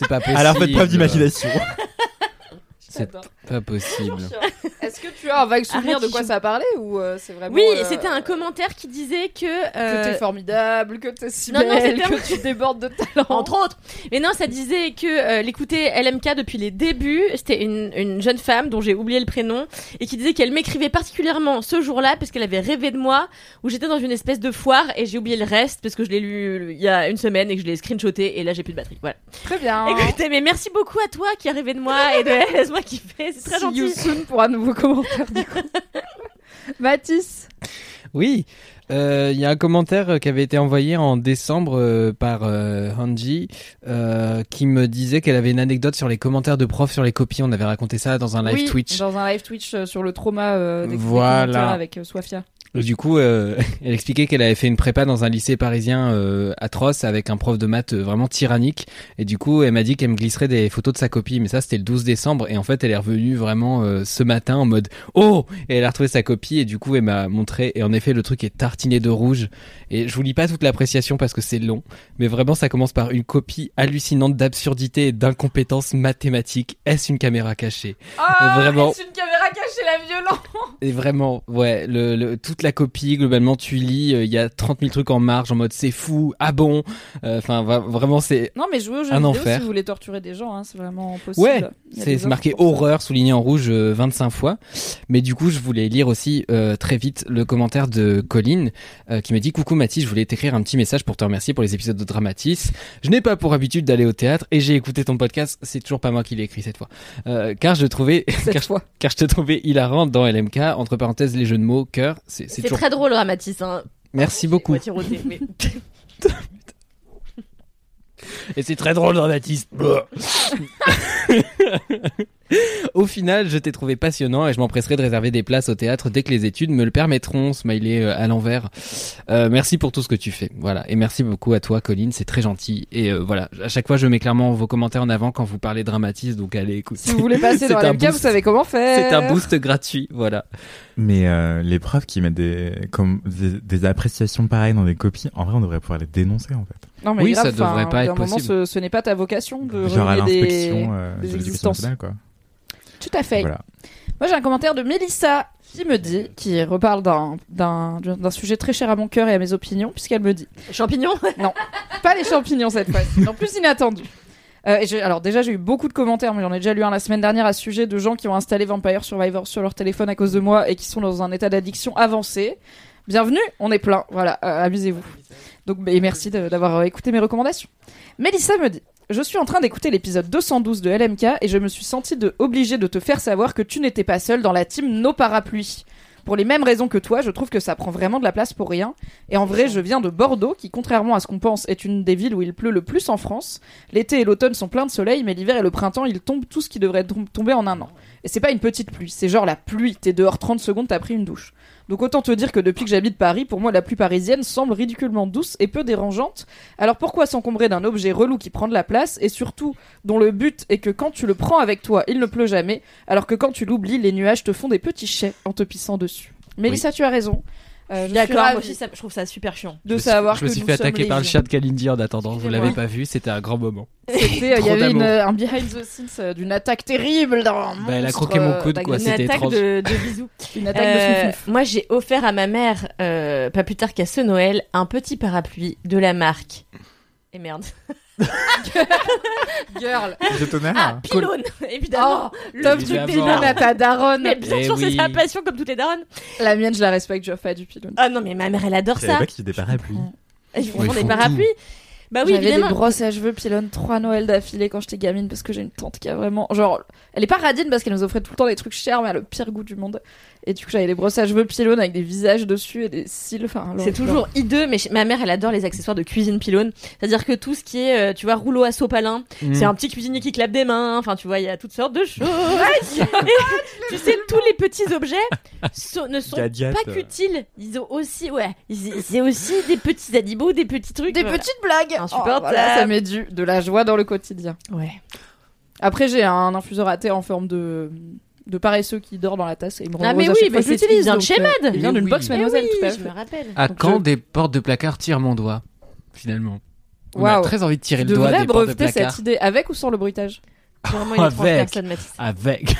C'est pas possible. Alors faites preuve d'imagination. C'est. Pas possible. Est-ce que tu as un vague souvenir Arrête, de quoi Chichou. ça parlait ou euh, c'est vraiment Oui, euh, c'était un commentaire qui disait que... que euh, t'es formidable, que t'es si Non, non, belle, un- que tu débordes de talent. Entre autres. Mais non, ça disait que euh, l'écouter LMK depuis les débuts, c'était une, une jeune femme dont j'ai oublié le prénom, et qui disait qu'elle m'écrivait particulièrement ce jour-là parce qu'elle avait rêvé de moi, où j'étais dans une espèce de foire, et j'ai oublié le reste parce que je l'ai lu il y a une semaine et que je l'ai screenshoté, et là j'ai plus de batterie. Voilà. Très bien. Écoutez, mais merci beaucoup à toi qui a rêvé de moi et de Laisse-moi kiffer, c'est très See you gentil. soon pour un nouveau commentaire du coup. Mathis. Oui, euh, il y a un commentaire euh, qui avait été envoyé en décembre euh, par euh, Hanji euh, qui me disait qu'elle avait une anecdote sur les commentaires de profs sur les copies. On avait raconté ça dans un live Oui, Twitch. Dans un live Twitch sur le trauma euh, des, des Voilà. commentaires avec euh, Swafia. Du coup, euh, elle expliquait qu'elle avait fait une prépa dans un lycée parisien euh, atroce avec un prof de maths euh, vraiment tyrannique. Et du coup, elle m'a dit qu'elle me glisserait des photos de sa copie. Mais ça, c'était le 12 décembre. Et en fait, elle est revenue vraiment euh, ce matin en mode Oh Et elle a retrouvé sa copie. Et du coup, elle m'a montré. Et en effet, le truc est tartiné de rouge. Et je vous lis pas toute l'appréciation parce que c'est long. Mais vraiment, ça commence par une copie hallucinante d'absurdité et d'incompétence mathématique. Est-ce une caméra cachée? Ah, Vraiment. est-ce une caméra cachée la violence? Et vraiment, ouais, le, le- toute la copie, globalement, tu lis, euh, il y a 30 000 trucs en marge, en mode c'est fou, ah bon, Euh, enfin, vraiment, c'est, Non, mais jouez aux jeux vidéo enfer. si vous voulez torturer des gens, hein, c'est vraiment possible. ouais, c'est marqué horreur, souligné en rouge euh, 25 fois. Mais du coup, je voulais lire aussi euh, très vite le commentaire de Colline, euh, qui me dit, coucou Mathis, je voulais t'écrire un petit message pour te remercier pour les épisodes de Dramatis. Je n'ai pas pour habitude d'aller au théâtre et j'ai écouté ton podcast, c'est toujours pas moi qui l'ai écrit cette fois. Euh, car je trouvais, Cette car, fois. car je te trouvais hilarant dans LMK, entre parenthèses les jeux de mots, cœur, c'est c'est toujours... très drôle, Ramatis. Hein. Merci beaucoup. Et c'est très drôle, dramatisme. Au final, je t'ai trouvé passionnant et je m'empresserai de réserver des places au théâtre dès que les études me le permettront. Smiley euh, à l'envers. Euh, merci pour tout ce que tu fais. Voilà. Et merci beaucoup à toi, Colline. C'est très gentil. Et euh, voilà. À chaque fois, je mets clairement vos commentaires en avant quand vous parlez dramatisme. Donc allez écouter. Si vous voulez passer C'est dans boost. vous savez comment faire. C'est un boost gratuit. Voilà. Mais euh, les profs qui mettent des, comme, des, des appréciations pareilles dans des copies, en vrai, on devrait pouvoir les dénoncer en fait. Non, mais Oui, grave, ça devrait pas être un moment, possible. ce, ce n'est pas ta vocation de Genre des... l'inspection euh, des de existences. quoi. Tout à fait. Voilà. Moi, j'ai un commentaire de Mélissa qui me dit, qui reparle d'un, d'un, d'un sujet très cher à mon cœur et à mes opinions, puisqu'elle me dit Champignons? Pas les champignons cette fois. Non, plus inattendu. Euh, et j'ai- alors déjà j'ai eu beaucoup de commentaires, mais j'en ai déjà lu un la semaine dernière à ce sujet de gens qui ont installé Vampire Survivor sur leur téléphone à cause de moi et qui sont dans un état d'addiction avancé. Bienvenue, on est plein. Voilà, euh, amusez-vous. Donc et merci d'avoir euh, écouté mes recommandations. Mélissa me dit je suis en train d'écouter l'épisode 212 de LMK et je me suis senti de obligée de te faire savoir que tu n'étais pas seule dans la team No Parapluies. Pour les mêmes raisons que toi, je trouve que ça prend vraiment de la place pour rien. Et en vrai, je viens de Bordeaux, qui, contrairement à ce qu'on pense, est une des villes où il pleut le plus en France. L'été et l'automne sont pleins de soleil, mais l'hiver et le printemps, il tombe tout ce qui devrait tom- tomber en un an. Et c'est pas une petite pluie, c'est genre la pluie. T'es dehors 30 secondes, t'as pris une douche. Donc autant te dire que depuis que j'habite Paris, pour moi, la pluie parisienne semble ridiculement douce et peu dérangeante. Alors pourquoi s'encombrer d'un objet relou qui prend de la place et surtout dont le but est que quand tu le prends avec toi, il ne pleut jamais, alors que quand tu l'oublies, les nuages te font des petits chais en te pissant dessus. Mélissa, tu as raison. Euh, je D'accord, moi aussi, ça- je trouve ça super chiant. de savoir je me suis nous fait attaquer par le chat de Kalindi en attendant. Vous l'avez pas vu, c'était un grand moment. C'était, euh, il y avait une, un behind the scenes euh, d'une attaque terrible d'un Bah, elle a croqué mon euh, coude, quoi, d'agression. Une c'était attaque de, de bisous. Une attaque de Euh, snouf-snouf. moi, j'ai offert à ma mère, euh, pas plus tard qu'à ce Noël, un petit parapluie de la marque. Et merde. Girl. Je tonnerre. Ah, pylône Évidemment Oh, love du pilon à ta daronne. Mais bien Eh sûr, c'est sa passion comme toutes les daronnes. La mienne, je la respecte, je pas du pilon. Ah non, mais ma mère, elle adore ça. y a des parapluies. Ils font des parapluies. Bah oui, J'avais des brosses à cheveux Pilon trois Noël d'affilée quand j'étais gamine parce que j'ai une tante qui a vraiment genre elle est pas radine parce qu'elle nous offrait tout le temps des trucs chers mais elle a le pire goût du monde et du coup j'avais des brosses à cheveux Pilon avec des visages dessus et des cils enfin C'est toujours hideux, mais ma mère, elle adore les accessoires de cuisine pylône. C'est-à-dire que tout ce qui est, euh, tu vois, rouleau à sopalin, Mm. c'est un petit cuisinier qui clappe des mains. Enfin, tu vois, il y a toutes sortes de choses. Et tu sais, tous les petits objets ne sont pas euh. qu'utiles. Ils ont aussi, ouais, c'est aussi des petits animaux, des petits trucs. des voilà. petites blagues Insupportable. Oh, voilà, ça met du de la joie dans le quotidien Ouais. après j'ai un infuseur à thé en forme de de paresseux qui dort dans la tasse et il me rend Ah, mais oui, chaque fois mais c'est- l'utilise, il vient de donc, chez euh, Mad. il vient Mais d'une oui. box mademoiselle Eh tout à fait je me rappelle. À Donc, quand je- des portes de placard tirent mon doigt Finalement. On a très envie de tirer Tu le doigt devrais des portes de breveter placard. cette idée avec ou sans le bruitage vraiment une étrange Avec. personne, Mathis. Avec.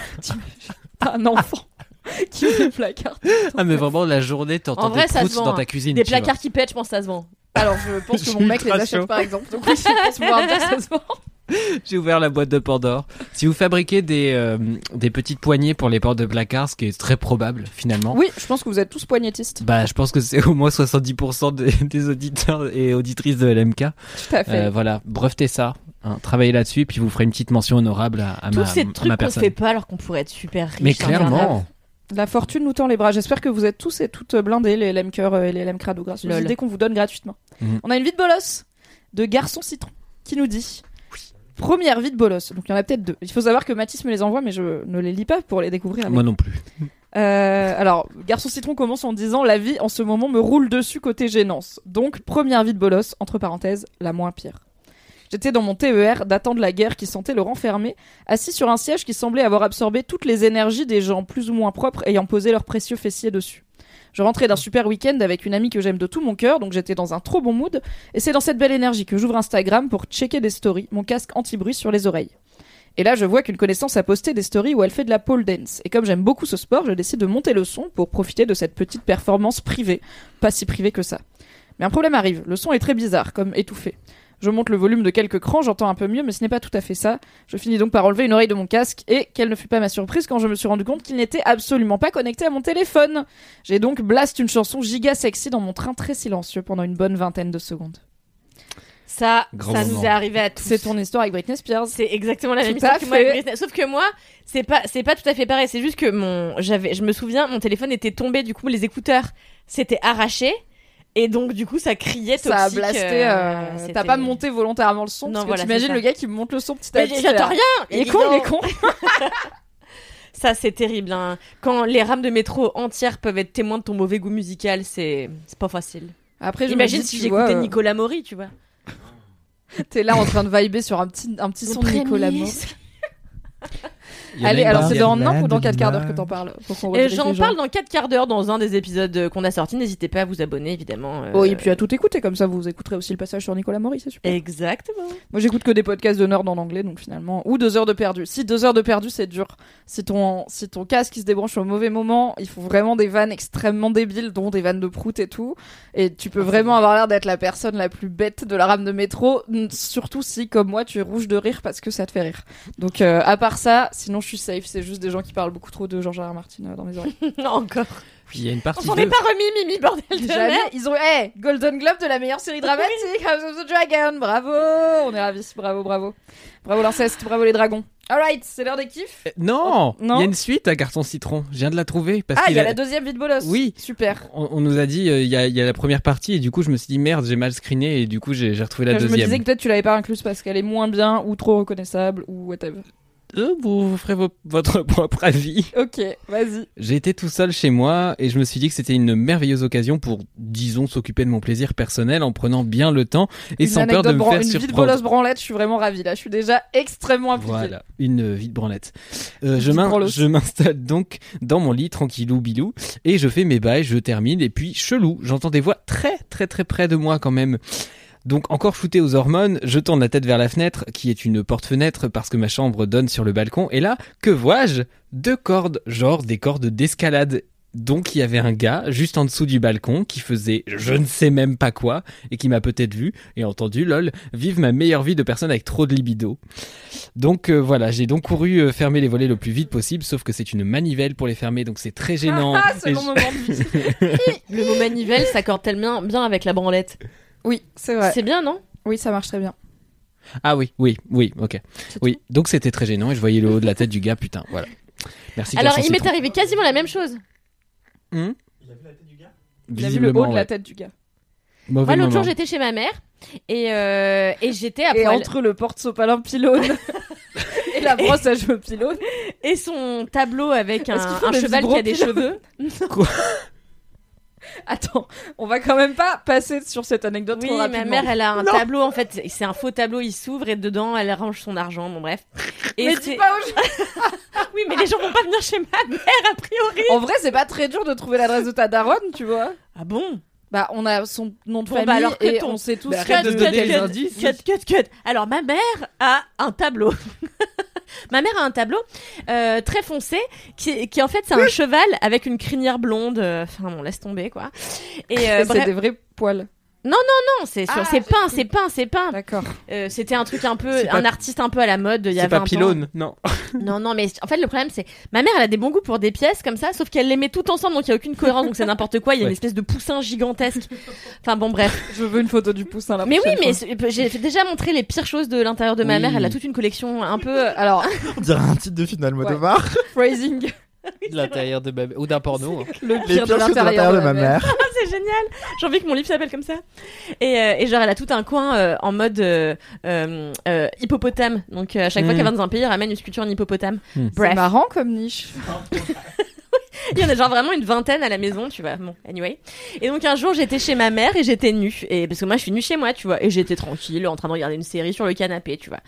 un enfant qui ouvre le placard Ah mais vraiment la journée t'entends En vrai, des ça se proutes vend, dans hein. ta cuisine. Des tu vois. placards qui pètent, je pense que ça se vend. Alors, je pense que mon mec les achète par exemple. Donc, oui, je pense pouvoir dire que ça se vend. J'ai ouvert la boîte de Pandore. Si vous fabriquez des, euh, des petites poignées pour les portes de placard, ce qui est très probable finalement. Oui, je pense que vous êtes tous poignettistes. Bah, je pense que c'est au moins 70% des, des auditeurs et auditrices de LMK. Tout à fait. Euh, voilà, brevetez ça, hein, travaillez là-dessus, puis vous ferez une petite mention honorable à, à Tous ma, ces à ma trucs qu'on personne. fait pas alors qu'on pourrait être super riche. Mais hein, clairement, La fortune nous tend les bras. J'espère que vous êtes tous et toutes blindés, les LM Cœur et les LM Crado, grâce aux idées qu'on vous donne gratuitement. Mhm. On a une vie de bolos de Garçon Citron qui nous dit Première vie de bolos. Donc il y en a peut-être deux. Il faut savoir que Mathis me les envoie, mais je ne les lis pas pour les découvrir. avec moi non plus. Euh, alors, Garçon Citron commence en disant La vie en ce moment me roule dessus côté gênance. Donc, première vie de bolos, entre parenthèses, la moins pire. J'étais dans mon TER datant de la guerre qui sentait le renfermer, assis sur un siège qui semblait avoir absorbé toutes les énergies des gens plus ou moins propres ayant posé leurs précieux fessiers dessus. Je rentrais d'un super week-end avec une amie que j'aime de tout mon cœur, donc j'étais dans un trop bon mood, et c'est dans cette belle énergie que j'ouvre Instagram pour checker des stories, mon casque anti-bruit sur les oreilles. Et là, je vois qu'une connaissance a posté des stories où elle fait de la pole dance. Et comme j'aime beaucoup ce sport, je décide de monter le son pour profiter de cette petite performance privée. Pas si privée que ça. Mais un problème arrive. Le son est très bizarre, comme étouffé. Je monte le volume de quelques crans, j'entends un peu mieux, mais ce n'est pas tout à fait ça. Je finis donc par enlever une oreille de mon casque, et quelle ne fut pas ma surprise quand je me suis rendu compte qu'il n'était absolument pas connecté à mon téléphone. J'ai donc blast une chanson giga sexy dans mon train très silencieux pendant une bonne vingtaine de secondes. Ça, Grand ça moment. nous est arrivé à tous. C'est ton histoire avec Britney Spears. C'est exactement la même histoire que moi. avec fait. Britney. Sauf que moi, c'est pas, c'est pas tout à fait pareil. C'est juste que mon, j'avais, je me souviens, mon téléphone était tombé. Du coup, les écouteurs s'étaient arrachés. Et donc, du coup, ça criait toxique. Ça a blasté. euh, euh, T'as pas monté volontairement le son Non, parce que t'imagines le gars qui monte le son petit à petit. j'entends là. rien. Il est con, il est con. Ça, c'est terrible. hein. Quand les rames de métro entières peuvent être témoins de ton mauvais goût musical, c'est, pas facile. Après, je Imagine me dis, si j'écoutais euh, Nicolas Maury, tu vois. T'es là en train de vibrer sur un petit, un petit son de Nicolas Moore. Allez, alors c'est dans un ou dans 4 quarts d'heure que t'en parles Et j'en gens. parle dans 4 quarts d'heure dans un des épisodes qu'on a sortis. N'hésitez pas à vous abonner, évidemment. euh, Oh, et puis à tout écouter, comme ça vous écouterez aussi le passage sur Nicolas Maury, c'est super. Exactement. Moi j'écoute que des podcasts de nerd en anglais, donc finalement. Ou deux heures de perdu. Si deux heures de perdu, c'est dur. Si ton, si ton casque il se débranche au mauvais moment, il faut vraiment des vannes extrêmement débiles, dont des vannes de prout et tout. Et tu peux vraiment avoir l'air d'être la personne la plus bête de la rame de métro, surtout si, comme moi, tu es rouge de rire parce que ça te fait rire. Donc, euh, à part ça, sinon je suis safe. C'est juste des gens qui parlent beaucoup trop de Georges R. R. Martin euh, dans mes oreilles. Encore. Puis il y a une On partie s'en de... est pas remis, Mimi, bordel de Jamais. merde. Ils ont, hey, Golden Globe de la meilleure série dramatique, House of the Dragon. Bravo. On est ravis. Bravo, bravo. Bravo l'inceste, bravo les dragons. Alright, c'est l'heure des kiffs. Euh, Non, il Non. y a une suite à Carton Citron. Je viens de la trouver parce Ah, il qu'il y a a- la deuxième vie de bolos. Oui. Super. on, on nous a dit euh, il y, a, il y a la première partie et du coup je me suis dit merde j'ai mal screené et du coup j'ai j'ai retrouvé la je me deuxième. disais que peut-être tu l'avais pas incluse parce qu'elle est moins bien ou trop reconnaissable ou whatever. Euh, vous ferez vos- votre propre avis. Ok, vas-y. J'ai été tout seul chez moi et je me suis dit que c'était une merveilleuse occasion pour, disons, s'occuper de mon plaisir personnel en prenant bien le temps et Une sans peur de me faire Une vie de surprendre. bolos branlette, je suis vraiment ravie là. Je suis déjà extrêmement impliquée. Voilà, une vie de branlette. Euh, Vie de branlos. je m'installe donc dans mon lit tranquillou bilou et je fais mes bails, je termine et puis chelou, j'entends des voix très très très près de moi quand même. Donc encore shooté aux hormones, je tourne la tête vers la fenêtre qui est une porte-fenêtre parce que ma chambre donne sur le balcon et là, que vois-je? Deux cordes, genre des cordes d'escalade. Donc il y avait un gars juste en dessous du balcon qui faisait je ne sais même pas quoi et qui m'a peut-être vu et entendu lol vive ma meilleure vie de personne avec trop de libido. Donc euh, voilà, j'ai donc couru euh, fermer les volets le plus vite possible, sauf que c'est une manivelle pour les fermer, donc c'est très gênant. Ah, c'est Et mon je- moment de vie. Le mot manivelle s'accorde tellement bien avec la branlette. Oui, c'est vrai. C'est bien, non? Oui, ça marche très bien. Ah oui, oui, oui, ok. Oui, donc c'était très gênant et je voyais le haut de la tête du gars, putain, voilà. Merci. Alors, il m'est arrivé quasiment la même chose. Hmm? Il a vu le haut de la tête du gars. Mauvais Moi, l'autre jour, j'étais chez ma mère et, euh, et j'étais à Et poil. entre le porte-sopalin pylône et la brosse à cheveux pylône. Et son tableau avec un, un cheval qui a des cheveux. Attends, on va quand même pas passer sur cette anecdote Oui, trop ma rapidement. mère, elle a un tableau en fait. C'est un faux tableau, il s'ouvre et dedans, elle range son argent. Bon, bref. Et Mais dis pas aux gens. Oui, mais les gens vont pas venir chez ma mère a priori. En vrai, c'est pas très dur de trouver l'adresse de ta daronne, tu vois. Ah bon? Bah, on a son nom de Bon, famille bah alors que et ton- on sait tous Bah, que arrête de donner les cut, indices. Cut, cut, cut. Alors, ma mère a un tableau. Ma mère a un tableau euh, très foncé qui, qui en fait c'est un cheval avec une crinière blonde. euh, Enfin bon, laisse tomber quoi. Et euh, c'est bref, des vrais poils. Non, c'est sur, Ah, c'est peint, c'est peint, c'est peint. D'accord. Euh, C'était un truc un peu, pas- un artiste un peu à la mode il y a C'est 20 pas ans. pylône, non. Non, non, mais en fait, le problème, c'est ma mère, elle a des bons goûts pour des pièces comme ça, sauf qu'elle les met toutes ensemble, donc il y a aucune cohérence, donc c'est n'importe quoi. Il y a une Ouais. espèce de poussin gigantesque. Enfin bon, bref. Je veux une photo du poussin là. Mais oui, mais c'est- j'ai déjà montré les pires choses de l'intérieur de ma Oui. mère. Elle a toute une collection un peu. euh, Alors, On dirait un titre de film d'Almodovar. phrasing, De l'intérieur de ma... ou d'un porno. hein. le Les pire pires de l'intérieur de ma mère. c'est génial. J'ai envie que mon livre s'appelle comme ça. Et, euh, et genre, elle a tout un coin euh, en mode euh, hippopotame. Donc euh, à chaque fois qu'elle va dans un pays, elle ramène une sculpture en hippopotame. Mm. C'est marrant comme niche. Il y en a genre vraiment une vingtaine à la maison, tu vois. Bon, anyway. Et donc un jour, j'étais chez ma mère et j'étais nue. Et parce que moi, je suis nue chez moi, tu vois. Et j'étais tranquille, en train de regarder une série sur le canapé, tu vois.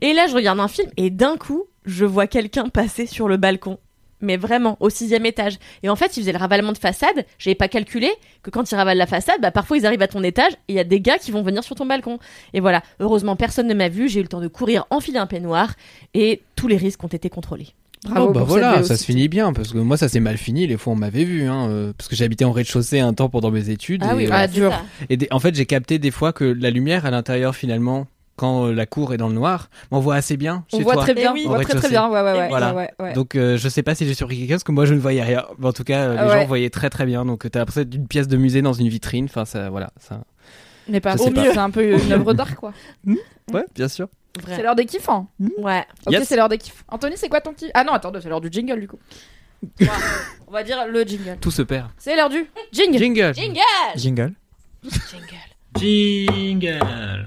Et là, je regarde un film et d'un coup, je vois quelqu'un passer sur le balcon. Mais vraiment, au sixième étage. Et en fait, il faisait le ravalement de façade. J'avais pas calculé que quand ils ravalent la façade, bah parfois ils arrivent à ton étage et il y a des gars qui vont venir sur ton balcon. Et voilà. Heureusement, personne ne m'a vu. J'ai eu le temps de courir, enfiler un peignoir et tous les risques ont été contrôlés. Bravo oh, bah voilà, ça se finit bien parce que moi ça s'est mal fini les fois on m'avait vu hein, euh, parce que j'habitais en rez-de-chaussée un temps pendant mes études Ah et, oui, euh, ah, et des- en fait j'ai capté des fois que la lumière à l'intérieur finalement quand euh, la cour est dans le noir on voit assez bien On voit toi. très bien, Eh oui. on voit très très bien. Ouais, ouais, ouais. Et voilà. ouais, ouais, ouais. Donc euh, je sais pas si j'ai surpris quelqu'un parce que moi je ne voyais rien. Mais en tout cas les ouais. gens voyaient très très bien donc euh, t'as l'impression d'une pièce de musée dans une vitrine. Enfin ça voilà ça. Mais pas au mieux. C'est un peu une œuvre d'art, quoi. Ouais bien sûr. C'est l'heure des kiffs. hein. Ouais. Ok, Yes. c'est l'heure des kiffs. Anthony, c'est quoi ton kiff? Ah non, attends, c'est l'heure du jingle du coup. On va dire le jingle. Tout se perd. C'est l'heure du jingle. Jingle. Jingle Jingle. Jingle Jingle.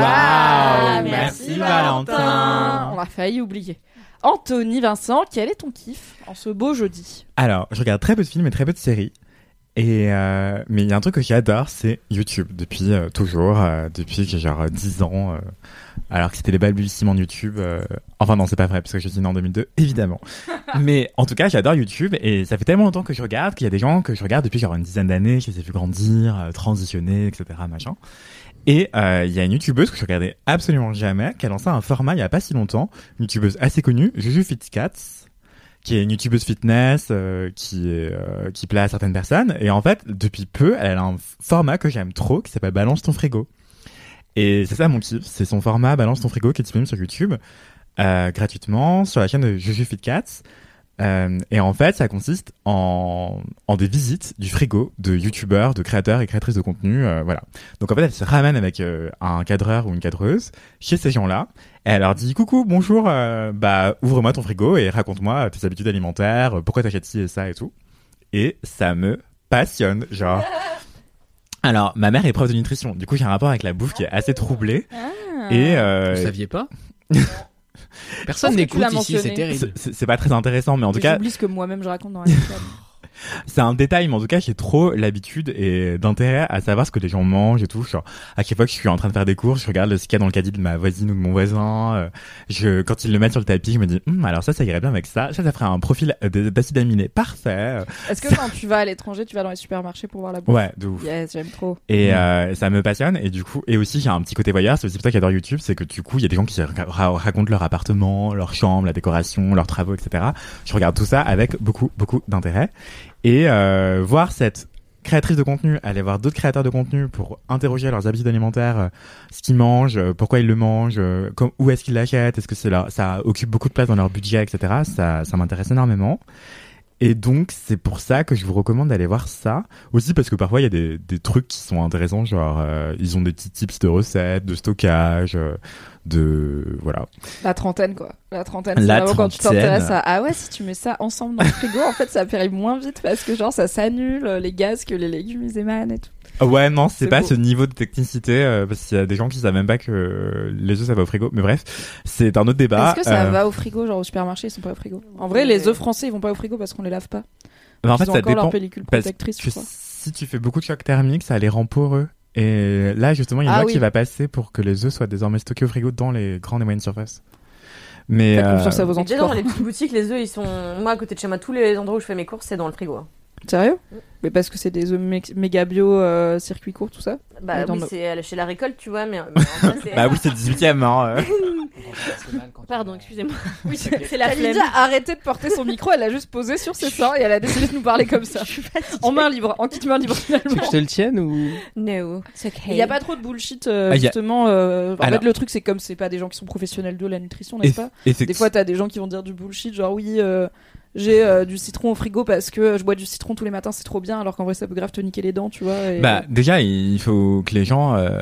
Waouh, merci Valentin. On a failli oublier. Anthony Vincent, quel est ton kiff en ce beau jeudi? Alors, je regarde très peu de films et très peu de séries. Et euh, mais il y a un truc que j'adore, c'est YouTube depuis euh, toujours, euh, depuis que j'ai genre 10 ans. euh, alors que c'était les balbutiements de YouTube. euh, Enfin non, c'est pas vrai parce que je suis né en 2002, évidemment. mais en tout cas, j'adore YouTube et ça fait tellement longtemps que je regarde qu'il y a des gens que je regarde depuis genre une dizaine d'années, je les ai vus grandir, euh, transitionner, etc. Machin. Et euh, il y a une youtubeuse que je regardais absolument jamais, qui a lancé un format il y a pas si longtemps, une youtubeuse assez connue, Juju Fitcats, qui est une youtubeuse fitness euh, qui euh, plaît à certaines personnes. Et en fait depuis peu elle a un format que j'aime trop qui s'appelle Balance ton frigo. Et c'est ça mon kiff c'est son format Balance ton frigo qui est disponible sur YouTube euh, gratuitement sur la chaîne de Juju Fitcats euh, et en fait ça consiste en en des visites du frigo de youtubeurs de créateurs et créatrices de contenu euh, voilà donc en fait elle se ramène avec euh, un cadreur ou une cadreuse chez ces gens là et elle leur dit coucou, bonjour, euh, bah ouvre-moi ton frigo et raconte-moi tes habitudes alimentaires, pourquoi t'achètes ci et ça et tout. Et ça me passionne, genre. Alors, ma mère est prof de nutrition, du coup j'ai un rapport avec la bouffe qui est assez troublé. Et euh, Vous saviez pas? Personne n'écoute ici, c'est terrible. c'est pas très intéressant, mais en tout cas, J'oublie ce que moi-même je raconte dans la C'est un détail, mais en tout cas, j'ai trop l'habitude et d'intérêt à savoir ce que les gens mangent et tout. Genre, à chaque fois que je suis en train de faire des courses, je regarde ce qu'il y a dans le caddie de ma voisine ou de mon voisin. Euh, Je, quand ils le mettent sur le tapis, je me dis, Hum, alors ça, ça irait bien avec ça. Ça, ça ferait un profil d'acide aminé parfait. Est-ce que quand tu vas à l'étranger, tu vas dans les supermarchés pour voir la bouffe? Ouais, de ouf. Yes, j'aime trop. Et euh, ça me passionne. Et du coup, et aussi, j'ai un petit côté voyeur. C'est aussi pour ça j'adore YouTube. C'est que du coup, il y a des gens qui ra- ra- racontent leur appartement, leur chambre, la décoration, leurs travaux, etc. Je regarde tout ça avec beaucoup, beaucoup d'intérêt. Et euh, voir cette créatrice de contenu aller voir d'autres créateurs de contenu pour interroger leurs habitudes alimentaires, euh, ce qu'ils mangent, euh, pourquoi ils le mangent, euh, où est-ce qu'ils l'achètent, est-ce que c'est là, ça occupe beaucoup de place dans leur budget, etc. Ça, ça m'intéresse énormément. Et donc, c'est pour ça que je vous recommande d'aller voir ça. Aussi parce que parfois, il y a des, des trucs qui sont intéressants, genre, ils ont des petits tips de recettes, de stockage, de... Voilà. La trentaine, quoi. La trentaine, c'est La vraiment quand tu trentaine. t'intéresses à Ah ouais, si tu mets ça ensemble dans le frigo, en fait, ça périme moins vite parce que, genre, ça s'annule les gaz que les légumes ils émanent et tout. Ah Ouais, non, c'est pas beau. ce niveau de technicité, euh, parce qu'il y a des gens qui savent même pas que les œufs ça va au frigo. Mais bref, c'est un autre débat. Est-ce que ça Euh, va au frigo, genre au supermarché, ils sont pas au frigo? En vrai, les œufs français, ils vont pas au frigo parce qu'on les lave pas. bah, en fait, ont ça encore leur dépend. pellicule parce protectrice, que si tu fais beaucoup de choc thermique, ça les rend poreux. Et là, justement, il y a une Ah loi oui. qui va passer pour que les œufs soient désormais stockés au frigo dans les grandes et moyennes surfaces. Mais Faites euh, confiance à vos Mais déjà dans les petites boutiques, les œufs ils sont. Moi à côté de chez moi, tous les endroits où je fais mes courses, c'est dans le frigo. Sérieux? Mais parce que c'est des œufs mé- méga bio, euh, circuit court, tout ça? Bah oui, nos- c'est à la- chez la récolte, tu vois, mais. mais en vrai, c'est- bah oui, c'est le 18ème. Hein, euh. Pardon, excusez-moi. Oui, c'est c'est la Elle flemme. a arrêté de porter son micro, elle l'a juste posé sur ses seins et elle a décidé de nous parler comme ça. Je suis fatiguée. En main libre, en kit main libre Tu veux finalement. que je te le tienne ou? No, it's okay. Il n'y a pas trop de bullshit, euh, Ah, a- justement. euh, en Alors- fait, le truc, c'est comme c'est pas des gens qui sont professionnels de la nutrition, n'est-ce pas? c'est- Des fois, t'as des gens qui vont dire du bullshit, genre oui, euh, j'ai euh, du citron au frigo parce que je bois du citron tous les matins, c'est trop bien, alors qu'en vrai, ça peut grave te niquer les dents, tu vois. et- Bah déjà, il faut que les gens euh,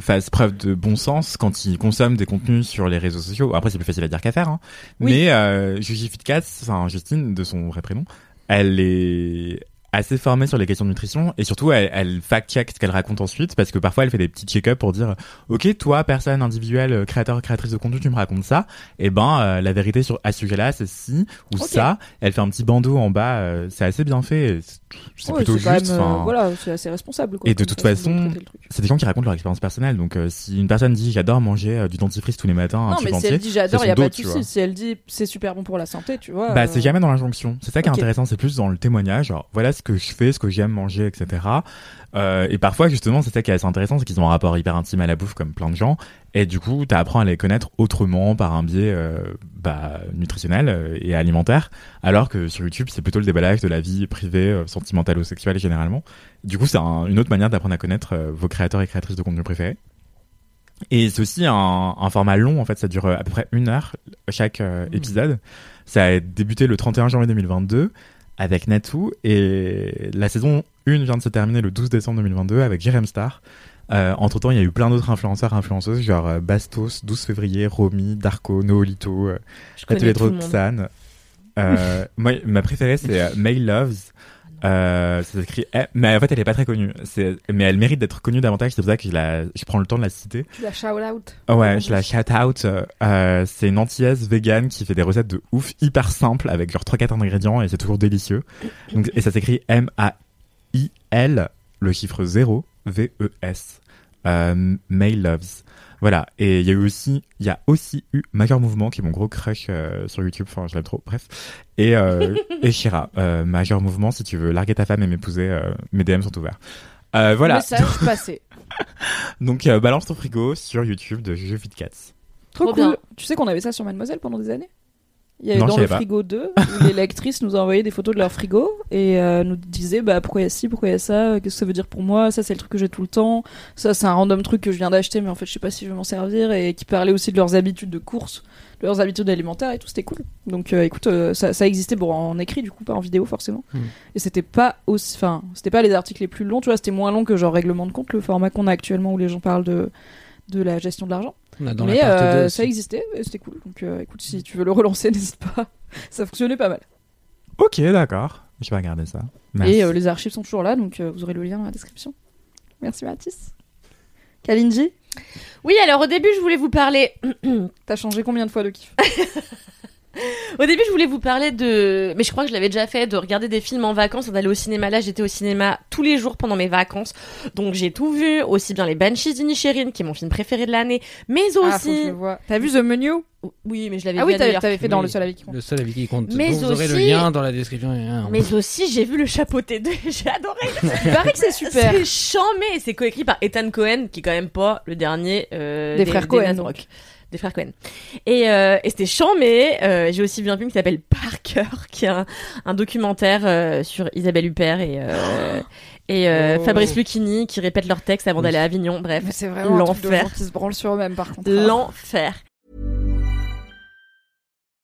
fassent preuve de bon sens quand ils consomment des contenus sur les réseaux sociaux. Après, c'est plus facile à dire qu'à faire. Hein. Oui. Mais euh, Juji Fitcats, enfin Justine, de son vrai prénom, elle est assez formée sur les questions de nutrition et surtout elle, elle fact-check ce qu'elle raconte ensuite parce que parfois elle fait des petits check-up pour dire ok toi personne individuelle euh, créateur créatrice de contenu tu me racontes ça et ben euh, la vérité sur à ce sujet-là c'est ci ou ça elle fait un petit bandeau en bas euh, c'est assez bien fait c'est- Ouais, plutôt juste même, euh, voilà, c'est assez responsable. Quoi, Et de toute façon c'est des gens qui racontent leur expérience personnelle. Donc, si une personne dit j'adore manger du dentifrice tous les matins, Non, mais si entier, elle dit j'adore, il y a pas de souci. Si elle dit c'est super bon pour la santé, tu vois. bah, c'est jamais dans l'injonction. C'est ça qui est intéressant. C'est plus dans le témoignage. Genre, voilà ce que je fais, ce que j'aime manger, etc. Euh, et parfois, justement, c'est ça qui est assez intéressant, c'est qu'ils ont un rapport hyper intime à la bouffe, comme plein de gens. Et du coup, t'apprends à les connaître autrement par un biais euh, bah, nutritionnel euh, et alimentaire. Alors que sur YouTube, c'est plutôt le déballage de la vie privée, euh, sentimentale ou sexuelle généralement. Du coup, c'est un- une autre manière d'apprendre à connaître vos créateurs et créatrices de contenu préférés. Et c'est aussi un, un format long, en fait, ça dure à peu près une heure chaque euh, épisode. Ça a débuté le 31 janvier 2022 avec Natou et la saison 1 vient de se terminer le 12 décembre 2022 avec Jerem Star. Euh, entre temps, il y a eu plein d'autres influenceurs, influenceuses, genre euh, Bastos, 12 février, Romy, Darko, Noolito, euh. Droxan. Euh, moi, ma préférée, c'est euh, May Loves. Euh, ça s'écrit, eh, mais en fait, elle est pas très connue. C'est, mais elle mérite d'être connue davantage. C'est pour ça que je la, je prends le temps de la citer. Tu la shout out. Ouais, je la shout out. Euh, c'est une antillaise vegan qui fait des recettes de ouf hyper simples avec genre 3-4 ingrédients et c'est toujours délicieux. Donc, et ça s'écrit M-A-I-L, le chiffre 0, V-E-S. Euh, May Loves. Voilà. Et il y a eu aussi, il y a aussi eu Major Mouvement qui est mon gros crush euh, sur YouTube. Enfin, je l'aime trop. Bref. Et, euh, et Shira. Euh, Major Mouvement, si tu veux larguer ta femme et m'épouser, euh, mes DM sont ouverts. Euh, voilà. Message passé. Donc, euh, balance ton frigo sur YouTube de Cats. Trop, Trop cool. bien. Tu sais qu'on avait ça sur Mademoiselle pendant des années? Il y avait dans le frigo 2 où les lectrices nous envoyaient des photos de leur frigo et euh, nous disaient bah pourquoi il y a ci, pourquoi il y a ça, qu'est-ce que ça veut dire pour moi, ça c'est le truc que j'ai tout le temps, ça c'est un random truc que je viens d'acheter mais en fait je sais pas si je vais m'en servir et qui parlaient aussi de leurs habitudes de course, de leurs habitudes alimentaires et tout, c'était cool. Donc euh, écoute, euh, ça, ça existait bon en écrit du coup, pas en vidéo forcément. Hmm. Et c'était pas aussi enfin, c'était pas les articles les plus longs, tu vois, c'était moins long que genre règlement de compte, le format qu'on a actuellement où les gens parlent de de la gestion de l'argent. On a dans Mais euh, 2 ça existait, c'était cool. Donc euh, écoute, si tu veux le relancer, n'hésite pas. Ça fonctionnait pas mal. Ok, d'accord. Je vais regarder ça. Merci. Et euh, les archives sont toujours là, donc euh, vous aurez le lien dans la description. Merci Mathis. Kalindi, Oui, alors au début, je voulais vous parler. t'as changé combien de fois de kiff? Au début, je voulais vous parler de, mais je crois que je l'avais déjà fait, de regarder des films en vacances, d'aller au cinéma. Là, j'étais au cinéma tous les jours pendant mes vacances, donc j'ai tout vu, aussi bien les Banshees d'Inisherin, qui est mon film préféré de l'année, mais Ah, faut que je aussi, le vois. T'as vu The Menu? Oui, mais je l'avais Ah vu oui, t'avais d'ailleurs. t'avais fait dans Oui. le seul avis qui compte. Le seul avis qui compte. Mais Donc, vous aurez le aussi- lien dans la description. Mais aussi, j'ai vu le chapeauté 2, j'ai adoré. Il paraît que c'est super. C'est chambé, c'est coécrit par Ethan Cohen, qui est quand même pas le dernier euh, Des frères. Rock. Des frères Cohen. Et, euh, et c'était chambé. Euh, j'ai aussi vu un film qui s'appelle Parker, qui est un, un documentaire euh, sur Isabelle Huppert et, euh, et euh, Oh. Fabrice Lucchini qui répètent leurs textes avant Oui. d'aller à Avignon. Bref, Mais c'est vraiment L'enfer. gens qui se branlent sur eux-mêmes par contre. l'enfer.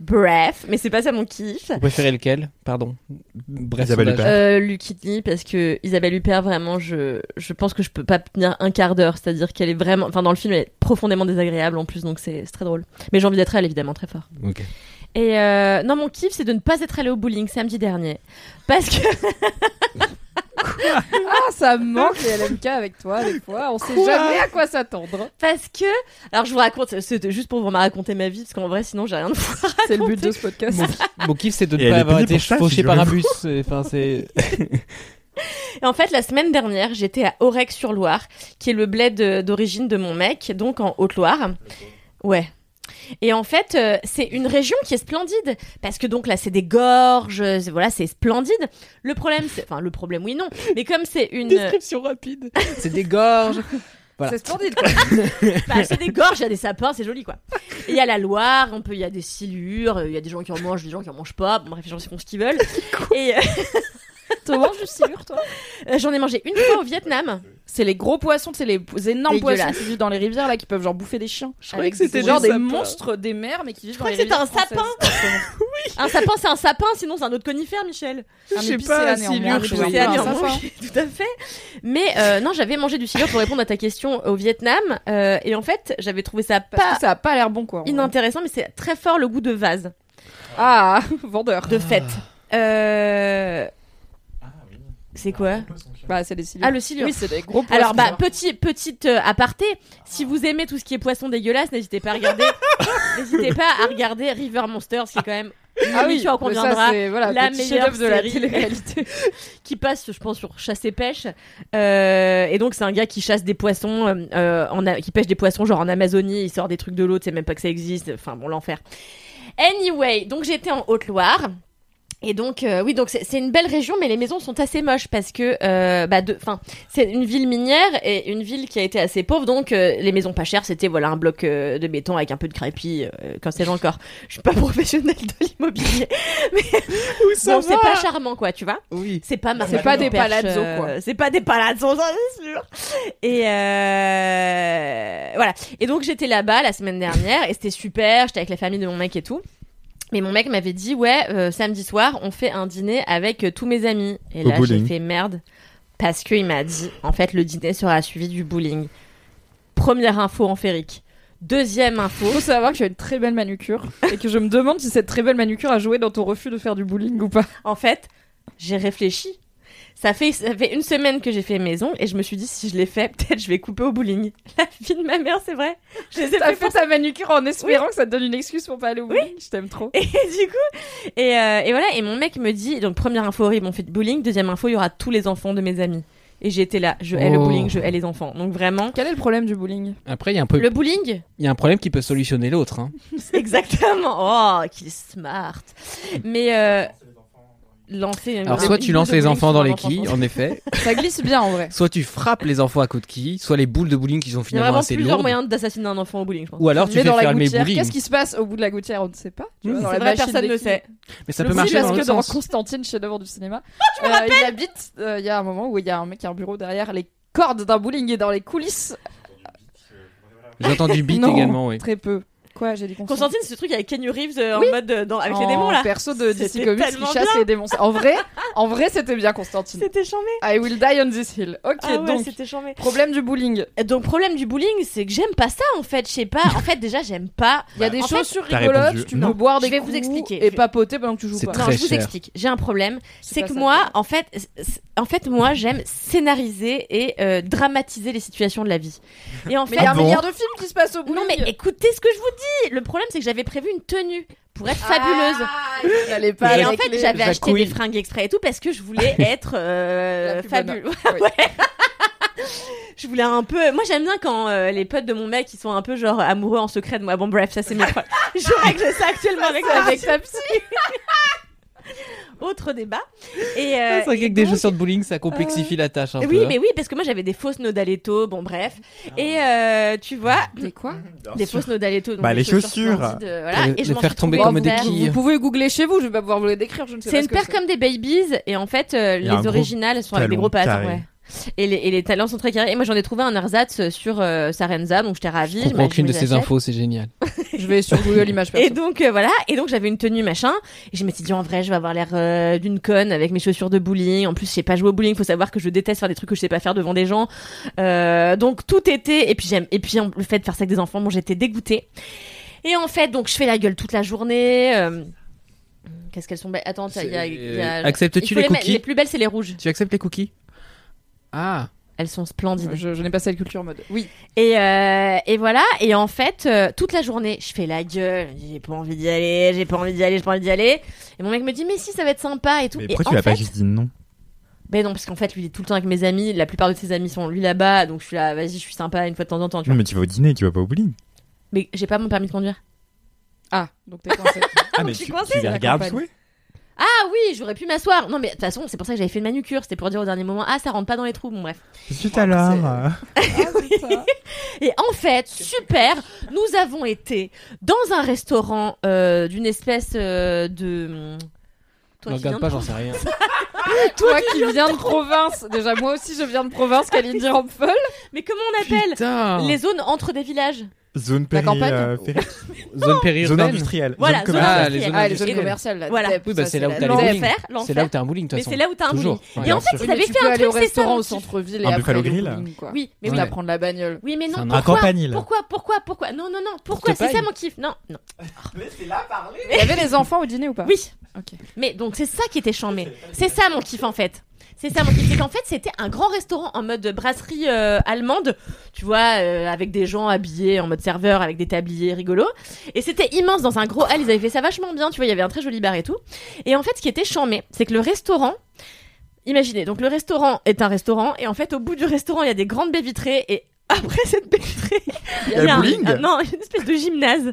Bref, mais c'est pas ça mon kiff. Vous préférez lequel Pardon. Bref, Isabelle sondage. Huppert. Euh, parce que Isabelle Huppert vraiment je je pense que je peux pas tenir un quart d'heure c'est-à-dire qu'elle est vraiment enfin dans le film elle est profondément désagréable en plus donc c'est c'est très drôle mais j'ai envie d'être elle évidemment très fort Ok. et euh, non mon kiff c'est de ne pas être allé au bowling samedi dernier parce que Ah, ça me manque les LMK avec toi, des fois. On sait jamais à quoi s'attendre. parce que alors je vous raconte c'était juste pour vous raconter ma vie parce qu'en vrai sinon j'ai rien de fou C'est le but de ce podcast. Mon, mon kiff, c'est de ne pas avoir été fauché par un bus. Enfin, c'est. Et en fait, la semaine dernière, j'étais à Aurec-sur-Loire, qui est le bled euh, d'origine de mon mec, donc en Haute-Loire. Ouais. Et en fait, euh, c'est une région qui est splendide parce que donc là, c'est des gorges, euh, voilà, c'est splendide. Le problème, c'est, enfin, le problème, oui, non, mais comme c'est une, Description rapide. C'est des gorges. Voilà. C'est splendide quoi. bah, c'est des gorges, il y a des sapins, c'est joli quoi. Et il y a la Loire, on peut, il y a des silures, euh, il y a des gens qui en mangent, des gens qui en mangent pas. Bon, bref, les gens font ce qu'ils veulent. Et euh, T'en manges du silure toi? Euh, j'en ai mangé une fois au Vietnam. C'est les gros poissons, c'est les énormes poissons qui vivent dans les rivières là qui peuvent genre bouffer des chiens. Je croyais que C'est c'était genre des sapins. monstres des mers mais qui vivent dans crois les que c'était rivières. un sapin. françaises. Un sapin, c'est un sapin, sinon c'est un autre conifère, Michel. Un Je sais pas, je c'est un C'est dire, sapin. oui, tout à fait. Mais euh, non, j'avais mangé du silure pour répondre à ta question au Vietnam. euh, et en fait, j'avais trouvé ça Parce pas que ça a pas l'air bon quoi. inintéressant, mais c'est très fort le goût de vase, Ah, vendeur. de fête. Euh... C'est quoi Bah c'est des silures. Ah, le silure. Oui, c'est des gros poissons. Alors bah petit petite euh, aparté, si vous aimez tout ce qui est poisson dégueulasse, n'hésitez pas à regarder, n'hésitez pas à regarder River Monsters, qui est quand même ah oui, tu en ça, conviendras, voilà, la meilleure de la télé-réalité. qui passe, je pense, sur chasse et pêche. Euh, et donc c'est un gars qui chasse des poissons, euh, en qui pêche des poissons genre en Amazonie, il sort des trucs de l'eau, tu sais même pas que ça existe. Enfin bon l'enfer. Anyway, donc j'étais en Haute-Loire. Et donc euh, oui donc c'est une belle région mais les maisons sont assez moches parce que euh, bah de enfin c'est une ville minière et une ville qui a été assez pauvre donc euh, les maisons pas chères c'était voilà un bloc euh, de béton avec un peu de crépi euh, quand c'est encore je suis pas professionnelle de l'immobilier mais bon c'est pas charmant quoi tu vois Oui. c'est pas C'est pas des palazzo, euh, quoi. C'est pas des palazzo, ça c'est sûr. Et euh, voilà. Et donc j'étais là-bas la semaine dernière et c'était super. J'étais avec la famille de mon mec et tout. Mais mon mec m'avait dit ouais euh, samedi soir on fait un dîner avec euh, tous mes amis. Et Au là j'ai bowling. fait merde parce qu'il m'a dit en fait le dîner sera suivi du bowling. Première info en férique. Deuxième info. Faut savoir que tu as une très belle manucure et que je me demande si cette très belle manucure a joué dans ton refus de faire du bowling ou pas. En fait, j'ai réfléchi. Ça fait, ça fait une semaine que j'ai fait maison et je me suis dit si je l'ai fait, peut-être je vais couper au bowling. La vie de ma mère, c'est vrai. Je les ai fait fait ta manicure en espérant que ça te donne une excuse pour pas aller au bowling. Je t'aime trop. Et du coup, et, euh, et voilà, et mon mec me dit, donc première info horrible, on fait du bowling, deuxième info, il y aura tous les enfants de mes amis. Et j'étais là, je hais le Oh. bowling, je hais les enfants. Donc vraiment, Quel est le problème du bowling? Après, il y a un peu, le bowling, il y a un problème qui peut solutionner l'autre. Hein. c'est exactement, oh, qu'il est smart. Mais euh, lancer. Alors, soit tu lances les enfants dans les quilles, en effet. Ça glisse bien en vrai. Soit tu frappes les enfants à coups de quilles, soit les boules de bowling qui sont Il y a finalement vraiment assez plusieurs lourdes. moyens d'assassiner un enfant au bowling, je pense. Ou alors Tu fais faire mes gouttière. bowling. Qu'est-ce qui se passe au bout de la gouttière On ne sait pas. Tu vois, vrai, personne ne sait. Mais ça peut marcher parce dans que dans. Constantine, chef-d'œuvre du cinéma, euh, il habite. euh, Il y a un moment où il y a un mec qui a un bureau derrière les cordes d'un bowling et dans les coulisses. J'ai entendu beat également, oui. Très peu. Quoi, j'ai dit Constantine. Constantine, c'est ce truc avec Kenny Reeves euh, Oui. en mode euh, dans, avec les En démons là. Perso de DC C'était Comics qui tellement chasse bien. les démons. En vrai, en vrai, c'était bien Constantine. C'était chambé. I will die on this hill. Ok, Ah ouais, donc c'était chambé. problème du bullying. Donc problème du bullying, c'est que j'aime pas ça en fait. Je sais pas. En fait, déjà, j'aime pas. Il y a des en fait, chaussures t'as rigolotes, tu non. peux boire des Je vais coups vous expliquer. et Je- papoter pendant que tu joues C'est pas. très non, je vous cher. explique. J'ai un problème. C'est pas que ça. moi, en fait, en fait, moi, j'aime scénariser et euh, dramatiser les situations de la vie. Et en Mais fait, il y a un bon milliard de films qui se passent au bullying. non mais écoutez ce que je vous dis. Le problème, c'est que j'avais prévu une tenue pour être fabuleuse. Ah, fallait pas et en fait, j'avais acheté des fringues exprès et tout parce que je voulais être euh. Ouais. je voulais un peu. Moi, j'aime bien quand euh, les potes de mon mec ils sont un peu genre amoureux en secret de moi. Bon, bref, ça c'est mes problèmes. Je règle ça actuellement avec ma avec ta psy. Autre débat. Et euh, C'est vrai qu'avec des chaussures de bowling, ça complexifie la tâche un Oui, peu. hein. mais oui, parce que moi j'avais des fausses nodaletto, bon bref. Et euh, tu vois, Des quoi des fausses nodaletto. donc Bah, les chaussures. euh, voilà. les- Et je les faire tomber comme des quilles. Vous pouvez googler chez vous, je vais pas pouvoir vous les décrire, je ne sais C'est une paire comme des babies et en fait euh, les originales sont avec des gros pattes carré. ouais. Et les, et les talons sont très carrés. Et moi j'en ai trouvé un ersatz sur euh, Sarenza donc j'étais ravie. Je comprends aucune de ces infos, c'est génial. Je vais sur Google Images Et donc euh, voilà, et donc j'avais une tenue machin, et je m'étais dit en vrai je vais avoir l'air euh, d'une conne avec mes chaussures de bowling. En plus je sais pas jouer au bowling, faut savoir que je déteste faire des trucs que je sais pas faire devant des gens. Euh, donc tout était, et puis j'aime, et puis le fait de faire ça avec des enfants, bon j'étais dégoûtée. Et en fait donc je fais la gueule toute la journée. euh, Qu'est-ce qu'elles sont belles Attends, il y a, il y a- Euh, Acceptes-tu les cookies Les plus belles c'est les rouges. Tu acceptes les cookies? Ah, Elles sont splendides. Je, je n'ai pas cette culture mode. Oui. Et, euh, et voilà, et en fait, euh, toute la journée, je fais la gueule, j'ai pas envie d'y aller, j'ai pas envie d'y aller, j'ai pas envie d'y aller. Et mon mec me dit, mais si, ça va être sympa et tout. Mais et pourquoi tu l'as pas juste dit non? Ben non, parce qu'en fait, lui, il est tout le temps avec mes amis, la plupart de ses amis sont lui là-bas, donc je suis là, vas-y, je suis sympa une fois de temps en temps, tu Non, vois. mais tu vas au dîner, tu vas pas au bowling. Mais j'ai pas mon permis de conduire. Ah, donc t'es coincé. Ah, mais je suis tu, coincée, tu les regardes jouer? Ah oui, j'aurais pu m'asseoir. Non, mais de toute façon, c'est pour ça que j'avais fait une manucure, c'était pour dire au dernier moment, ah, ça rentre pas dans les trous, bon bref. Zut alors euh. Et en fait, super, nous avons été dans un restaurant euh, d'une espèce euh, de... Toi ne qui viens regarde de pas, j'en sais rien. Toi qui viens de province. Déjà, moi aussi, je viens de province, Kalindi Rampfel. Mais comment on appelle Putain les zones entre des villages? Zone La péri, campagne euh, péri- Zone périurbaine Zone industrielle. Voilà, zone zone commerciale. Ah, industrielle. les zones Ah, les zones commerciales, là. Voilà. Oui, bah, ça, c'est là où t'as bowling. C'est là où t'as un bowling, de toute Mais façon. c'est là où t'as un Toujours. bowling. Et en fait, mais avez tu fait un truc, c'est ça. restaurant au kiff. centre-ville et Un après bowling, quoi. Oui, mais oui. prendre la bagnole. Oui, mais non, pourquoi campanile. Pourquoi, pourquoi, pourquoi? Non, non, non, pourquoi? C'est ça mon kiff. Non, non. Il y avait les enfants au dîner ou pas? Oui. Ok. Mais donc c'est ça qui était chambé. C'est ça mon kiff en fait. C'est ça. C'est qu'en fait c'était un grand restaurant en mode brasserie euh, allemande, tu vois, euh, avec des gens habillés en mode serveur, avec des tabliers rigolos. Et c'était immense dans un gros hall. Ils avaient fait ça vachement bien, tu vois. Il y avait un très joli bar et tout. Et en fait, ce qui était chambé, c'est que le restaurant. Imaginez, donc le restaurant est un restaurant et en fait au bout du restaurant il y a des grandes baies vitrées et après cette baie vitrée Il y a le un- bowling un- non, une espèce de gymnase.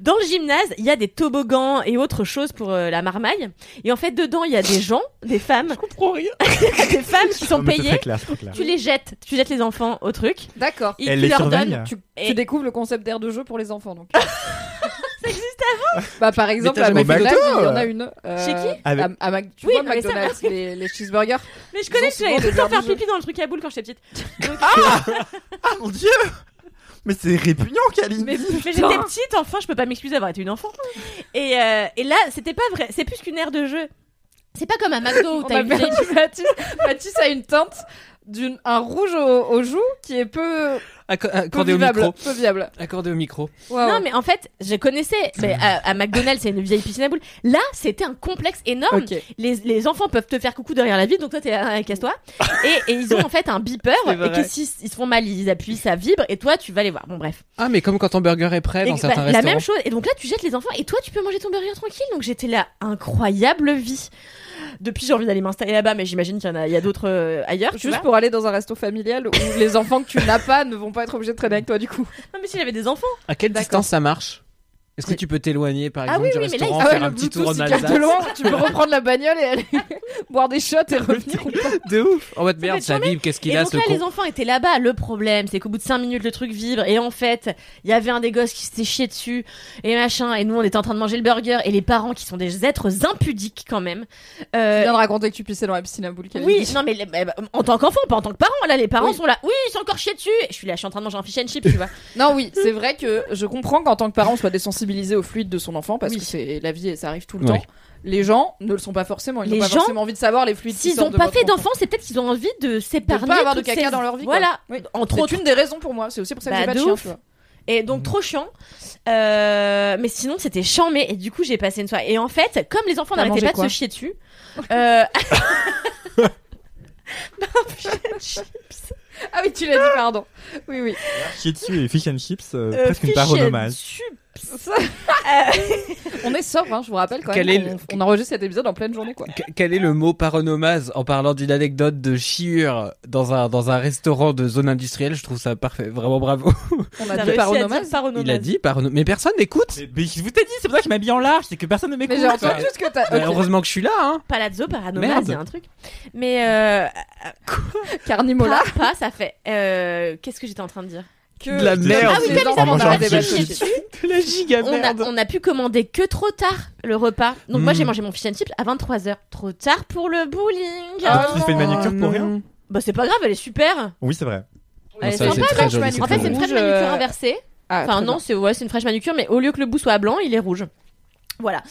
Dans le gymnase, il y a des toboggans et autres choses pour euh, la marmaille. Et en fait, dedans, il y a des gens, des femmes. Je comprends rien. des femmes qui sont payées. très clair, c'est très clair. Tu les jettes, tu jettes les enfants au truc. D'accord. Et tu les leur donnes. Tu, Et- tu découvres le concept d'air de jeu pour les enfants, donc. avant Bah, par exemple, à McDonald's, il y en a une. euh, Chez qui Avec- à, à Mac- Tu Oui, vois, mais ça McDonald's, les, les cheeseburgers. Mais je connais, des tout le temps faire pipi dans le truc à boule quand j'étais petite. Donc- Ah mon dieu Mais c'est répugnant, Kaline mais mais j'étais petite, enfin, je peux pas m'excuser d'avoir été une enfant. Et, euh, et là, c'était pas vrai. C'est plus qu'une aire de jeu. C'est pas comme un McDo où t'as une Mathis. Mathis a une teinte d'une un rouge au- aux joues qui est peu, Peu Accordé au micro. Peu viable. Accordé au micro. Non, mais en fait, je connaissais. Mais à, à McDonald's, c'est une vieille piscine à boules. Là, c'était un complexe énorme. Les, les enfants peuvent te faire coucou derrière la vitre, donc toi, t'es là, casse-toi. et, et ils ont en fait un beeper. Et que s'ils ils se font mal, ils appuient, ça vibre. Et toi, tu vas les voir. Bon, bref. Ah, mais comme quand ton burger est prêt Et dans bah, certains la restaurants. même chose. Et donc là, tu jettes les enfants. Et toi, tu peux manger ton burger tranquille. Donc j'étais là, incroyable vie. Depuis, j'ai envie d'aller m'installer là-bas, mais j'imagine qu'il y en a, il y a d'autres euh, ailleurs. tu Juste vois. pour aller dans un resto familial où les enfants que tu n'as pas ne vont pas être obligés de traîner avec toi du coup. Non, mais s'il avait des enfants. À quelle D'accord. distance ça marche? Est-ce que tu peux t'éloigner par Ah exemple oui, du oui, mais là, restaurant, il- Ah ouais, faire le un petit tour en Alsace loin. Tu peux reprendre la bagnole et aller boire des shots et revenir. De ouf. En mode merde, ça vibre, qu'est-ce qu'il Et a donc ce là, con les enfants étaient là-bas. Le problème, c'est qu'au bout de 5 minutes, le truc vibre. Et en fait, il y avait un des gosses qui s'était chié dessus et machin. Et nous, on était en train de manger le burger. Et les parents, qui sont des êtres impudiques quand même. Tu euh, viens de raconter que tu pissais dans la piscine à boules. oui, non mais bah, en tant qu'enfant, pas en tant que parent. Là, les parents Oui. sont là. Oui, ils sont encore chiés dessus. Et je suis là, je suis en train de manger un fish and chip, tu vois. Non, oui, c'est vrai que je comprends qu'en tant que parent, on soit désensibilisé au fluide de son enfant parce Oui. que c'est la vie et ça arrive tout le Oui. temps. Les gens ne le sont pas forcément. Ils n'ont pas gens, forcément envie de savoir les fluides. S'ils sortent ont de pas fait enfant. d'enfants, c'est peut-être qu'ils ont envie de de s'épargner. pas avoir de caca ces- dans leur vie. Voilà. Oui. Entre C'est autres. une des raisons pour moi. C'est aussi pour ça que Bah, j'ai pas de de chien. ouf. tu vois. Et donc trop chiant. Euh, mais sinon c'était chambé et du coup j'ai passé une soirée. Et en fait, comme les enfants n'arrêtaient pas de se chier dessus, euh, Ah oui, tu l'as dit, pardon. Oui, oui. Chier dessus et fish and chips, euh, euh, presque une and hommage. chips. On est sobre, hein, je vous rappelle quand Quel même. est le- On enregistre cet épisode en pleine journée, quoi. Que- Quel est le mot paronomase en parlant d'une anecdote de chiure dans un, dans un restaurant de zone industrielle? Je trouve ça parfait, vraiment bravo. On a dit paronomase. paronomase. Il a dit paronomase. Mais personne n'écoute Mais, mais je vous t'ai dit, c'est pour ça que je m'habille en large, c'est que personne ne m'écoute. Mais j'ai entendu ce que t'as. Bah, Ok. Heureusement que je suis là, hein. Palazzo, paranomase, Merde. il y a un truc. Mais euh, Carnimola? pas, pas, ça fait. Euh, Qu'est-ce que j'étais en train de dire? Que De la merde. Ah oui, comme de la giga on a, on a pu commander que trop tard le repas. Donc moi Mm. j'ai mangé mon fish and chips à 23h. Trop tard pour le bowling. Ah, tu fait une manucure pour rien Bah c'est pas grave, elle est super. Oui, c'est vrai. Elle est ça, sympa, En fait, c'est une fraîche manucure euh, inversée. Ah, Enfin non, c'est ouais, c'est une fraîche manucure, mais au lieu que le bout soit blanc, il est rouge. Voilà.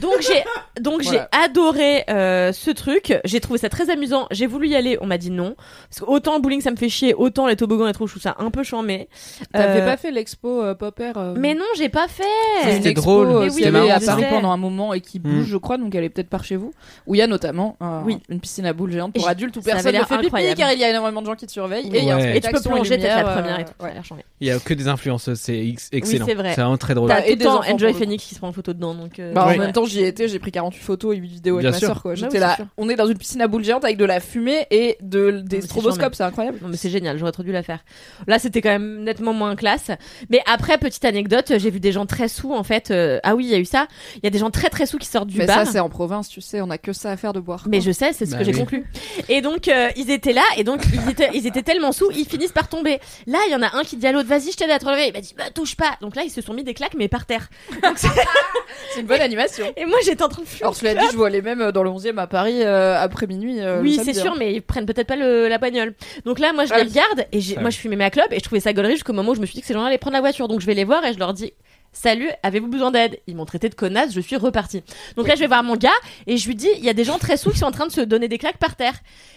Donc j'ai donc Voilà. j'ai adoré euh, ce truc. J'ai trouvé ça très amusant. J'ai voulu y aller. On m'a dit non parce que autant le bowling ça me fait chier, autant les toboggans et tout, je trouve ça un peu chambé. T'avais Euh, pas fait l'expo euh, Popper euh, Mais non, j'ai pas c'est fait. C'était drôle. euh, Mais qui oui, avait à Paris pendant un moment et qui bouge, Mm. je crois, donc elle est peut-être par chez vous. Où il y a notamment un- Oui. une piscine à boules géante pour Et adultes où personne ne fait pipi car il y a énormément de gens qui te surveillent et il y a Ouais. Et tu peux plonger peut-être la première et euh, tout. Ouais. Il y a que des influenceuses, c'est ex- excellent. c'est vrai. vraiment très drôle. Et pour Enjoy Phoenix qui se prend en photo dedans, donc. euh, Bah, ouais. En même temps, j'y étais, j'ai pris 48 photos et 8 vidéos avec Bien ma sûr. soeur. Quoi. J'étais oui, là, c'est sûr. on est dans une piscine à boules géante avec de la fumée et de, des stroboscopes, c'est incroyable. Non mais c'est génial, j'aurais trop dû la faire. Là c'était quand même nettement moins classe. Mais après petite anecdote, j'ai vu des gens très sous en fait. euh, Ah oui il y a eu ça. Il y a des gens très très sous qui sortent du Mais bar. ça, c'est en province, tu sais, on a que ça à faire de boire. mais je sais, c'est ce Bah que j'ai oui. conclu. Et donc euh, ils étaient là et donc ils étaient ils étaient tellement sous, ils finissent par tomber. Là il y en a un qui dit à l'autre vas-y je t'aide à te relever. Il m'a dit bah touche pas. Donc là ils se sont mis des claques mais par terre. c'est une bonne animation. Et moi j'étais en train de fuir. Alors, cela dit, je vois les mêmes dans le 11e à Paris euh, après minuit. euh, Oui, c'est hein. sûr, mais ils prennent peut-être pas le, la bagnole. Donc là, moi, je Ah les regarde et j'ai- Ah moi, je fumais ma clope et je trouvais ça gaulerie jusqu'au moment où je me suis dit que ces gens-là allaient prendre la voiture. Donc je vais les voir et je leur dis. Salut, avez-vous besoin d'aide? Ils m'ont traité de connasse, je suis reparti. Donc là, je vais voir mon gars et je lui dis, il y a des gens très sous qui sont en train de se donner des claques par terre.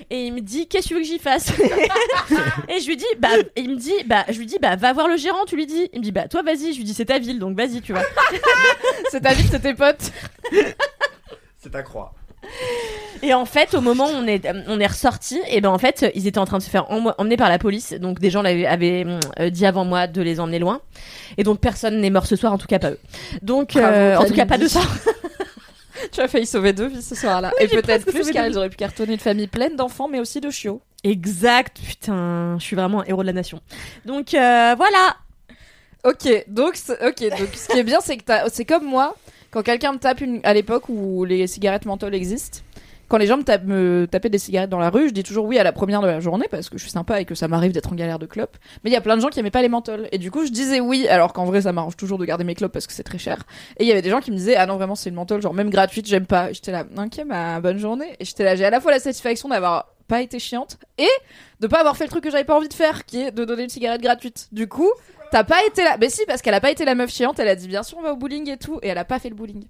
Et il me dit, qu'est-ce que tu veux que j'y fasse? Et je lui dis, bah, et il me dit, bah, je lui dis, bah, va voir le gérant, tu lui dis. Il me dit, bah, toi, vas-y. Je lui dis, c'est ta ville, donc vas-y, tu vois. C'est ta vie, c'est tes potes. C'est ta croix. Et en fait, au moment où on est, on est ressorti, et ben en fait, ils étaient en train de se faire em- emmener par la police. Donc des gens l'avaient avaient, euh, dit avant moi de les emmener loin. Et donc personne n'est mort ce soir, en tout cas pas eux. Donc Bravo, euh, en tout cas pas de ça. Tu as failli sauver deux vies ce soir-là. et peut-être plus car ils auraient pu cartonner une famille pleine d'enfants mais aussi de chiots. Exact. Putain, je suis vraiment un héros de la nation. Donc euh, voilà. Ok, donc, c'est- ok, donc ce qui est bien, c'est que t'as- c'est comme moi, quand quelqu'un me tape à l'époque où les cigarettes menthol existent, quand les gens me, tapaient des cigarettes dans la rue, je dis toujours oui à la première de la journée parce que je suis sympa et que ça m'arrive d'être en galère de clopes. Mais il y a plein de gens qui aimaient pas les menthols. Et du coup, je disais oui, alors qu'en vrai, ça m'arrange toujours de garder mes clopes parce que c'est très cher. Et il y avait des gens qui me disaient ah non, vraiment, c'est une menthol, genre même gratuite, j'aime pas. J'étais là, ok, bah bonne journée. Et j'étais là, j'ai à la fois la satisfaction d'avoir pas été chiante et de pas avoir fait le truc que j'avais pas envie de faire, qui est de donner une cigarette gratuite. Du coup, T'as pas été là. Mais si, parce qu'elle a pas été la meuf chiante. Elle a dit bien sûr on va au bowling et tout, et elle a pas fait le bowling.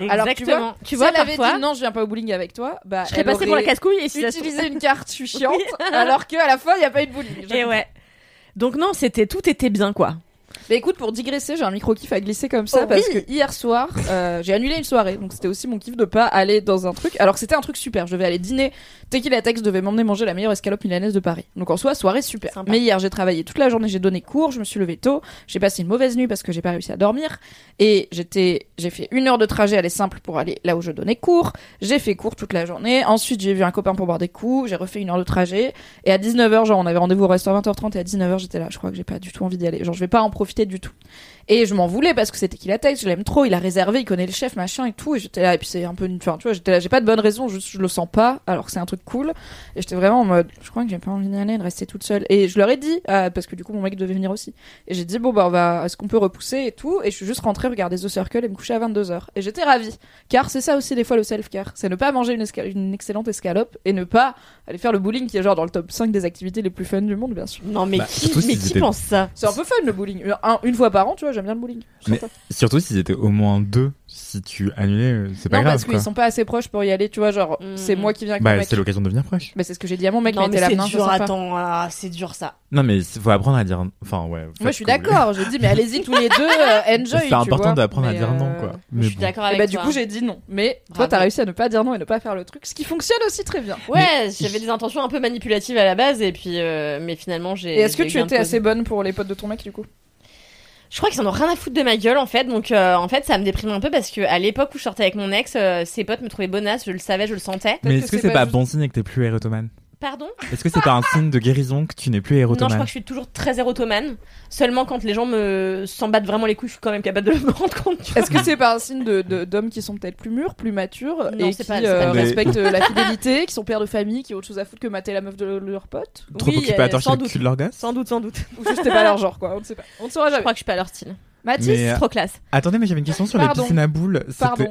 Alors, tu vois, Exactement. Tu si vois, elle avait parfois, dit non, je viens pas au bowling avec toi, bah je serais passée pour la casse-couille et si ça utilisé une carte, je suis chiante, alors que à la fin il y a pas eu de bowling. Et ouais. Donc non, c'était tout était bien quoi. Mais écoute, pour digresser, j'ai un micro kiff à glisser comme ça Oh parce oui. que hier soir, euh, j'ai annulé une soirée, donc c'était aussi mon kiff de pas aller dans un truc. Alors que c'était un truc super, je devais aller dîner. Tequila Tex devait m'emmener manger la meilleure escalope milanaise de Paris. Donc en soi, soirée super. Sympa. Mais hier, j'ai travaillé toute la journée, j'ai donné cours, je me suis levée tôt, j'ai passé une mauvaise nuit parce que j'ai pas réussi à dormir et j'étais, j'ai fait une heure de trajet aller simple pour aller là où je donnais cours. J'ai fait cours toute la journée. Ensuite, j'ai vu un copain pour boire des coups. J'ai refait une heure de trajet. Et à 19h, genre, on avait rendez-vous au restaurant 20h30 et à 19h, j'étais là. Je crois que j'ai pas du tout envie d'y aller. Genre, je vais pas en profiter profité du tout. Et je m'en voulais parce que c'était qu'il a tête, je l'aime trop, il a réservé, il connaît le chef, machin et tout. Et j'étais là, et puis c'est un peu une. Enfin, tu vois, j'étais là, j'ai pas de bonne raison, juste je le sens pas, alors que c'est un truc cool. Et j'étais vraiment en mode, je crois que j'ai pas envie d'y aller, de rester toute seule. Et je leur ai dit, euh, parce que du coup mon mec devait venir aussi. Et j'ai dit, bon, bah, on va, est-ce qu'on peut repousser et tout? Et je suis juste rentrée regarder The Circle et me coucher à 22h. Et j'étais ravie. Car c'est ça aussi, des fois, le self-care. C'est ne pas manger une, esca- une excellente escalope et ne pas aller faire le bowling qui est genre dans le top 5 des activités les plus fun du monde, bien sûr. Non, mais Bah, qui, mais qui pense ça? C'est un peu fun le bowling. Un- une fois par an, tu vois, j'aime bien le bowling. Je Mais surtout s'ils étaient au moins deux, si tu annulais, euh, c'est pas non, grave. parce qu'ils sont pas assez proches pour y aller, tu vois, genre, Mm. c'est moi qui viens avec Bah, c'est l'occasion de devenir proche. Mais c'est ce que j'ai dit à mon mec, Non, mais mais était là, c'est dur, attends, ah, c'est dur ça. Non, mais il faut apprendre à dire. Enfin, ouais. Moi, je suis d'accord. J'ai dit, mais allez-y tous les deux, euh, enjoy. C'est important d'apprendre à dire non, euh, quoi. Je Mais suis bon. d'accord Et avec bah, du toi. coup, j'ai dit non. Mais toi, t'as réussi à ne pas dire non et ne pas faire le truc, ce qui fonctionne aussi très bien. Ouais, j'avais des intentions un peu manipulatives à la base, et puis, euh, mais finalement, j'ai. Et est-ce que tu étais assez bonne pour les potes de ton mec, du coup? Je crois qu'ils en ont rien à foutre de ma gueule en fait, donc euh, en fait ça me déprime un peu parce que à l'époque où je sortais avec mon ex, euh, ses potes me trouvaient bonasse, je le savais, je le sentais. Mais est-ce que c'est c'est pas pas juste- bon signe que t'es plus érotomane Pardon Est-ce que c'est pas un signe de guérison que tu n'es plus Non, je érotomane crois que je suis toujours très érotomane. Seulement quand les gens me s'en battent vraiment les couilles, je suis quand même capable de me rendre compte. Est-ce que c'est pas un signe de- de- d'hommes qui sont peut-être plus mûrs, plus matures Non, et qui pas- euh, respectent euh, la fidélité, qui sont pères de famille, qui ont autre chose à foutre que mater la meuf de leur pote Trop Oui, occupé à torcher le cul de leur gosse Sans doute, sans doute. Ou juste c'est pas leur genre, quoi. On ne sait pas. On ne saura Je crois que je suis pas leur style. Mathis, Mais, euh, Trop classe. Attendez, mais j'avais une question sur Pardon. les piscines à boules.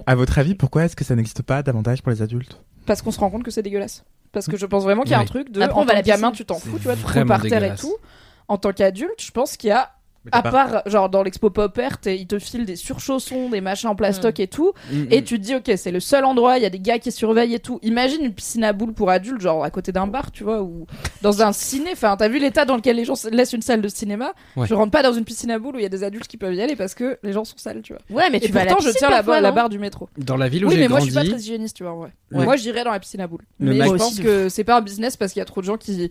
À votre avis, pourquoi est-ce que ça n'existe pas davantage pour les adultes? Parce qu'on se rend compte que c'est dégueulasse. Parce que je pense vraiment qu'il y a un truc de Après, en on va à tant la que gamin, piscine. tu t'en fous, tu vois, tu roules par terre et dégueulasse. tout. En tant qu'adulte, je pense qu'il y a À part, genre, dans l'expo Pop Art, ils te filent des surchaussons, des machins en plastoc et tout. Mm, Et tu te dis, ok, c'est le seul endroit, il y a des gars qui surveillent et tout. Imagine une piscine à boules pour adultes, genre à côté d'un bar, tu vois, ou dans un ciné. Enfin, t'as vu l'état dans lequel les gens se- laissent une salle de cinéma? Ouais. Je rentre pas dans une piscine à boules où il y a des adultes qui peuvent y aller parce que les gens sont sales, tu vois. Ouais, mais Et tu vas à la pourtant, je tiens la, la barre du métro. Dans la ville où Oui, mais moi, je grandi, suis pas très hygiéniste, tu vois, en vrai. Ouais. Moi, j'irais dans la piscine à boules. Le mais je pense que c'est pas un business parce qu'il y a trop de gens qui,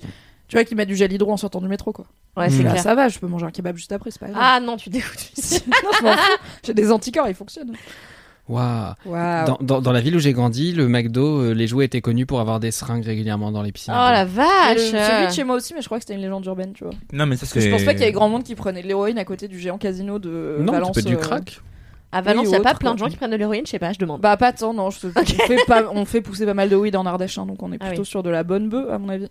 tu vois, qui mettent du gel hydro en sortant du métro, quoi. Ouais, c'est. Là, clair. ça va, je peux manger un kebab juste après, c'est pas grave. Ah non, tu dégoûtes. non, je m'en fous. J'ai des anticorps, ils fonctionnent. Waouh. Waouh. Dans, dans, dans la ville où j'ai grandi, le McDo, euh, les jouets étaient connus pour avoir des seringues régulièrement dans les piscines. Oh la Et vache. le- Celui de chez moi aussi, mais je crois que c'était une légende urbaine, tu vois. Non, mais ça, Parce que je pense pas qu'il y ait grand monde qui prenait de l'héroïne à côté du géant casino de non, Valence. peut être du euh, crack. À Valence, Oui, il y a pas autre, plein de quoi. gens qui prennent de l'héroïne, je sais pas, je demande. Bah pas tant, non. je- on, fait pas, on fait pousser pas mal de weed en Ardèche, hein, donc on est Ah plutôt oui. sur de la bonne bœuf, à mon avis.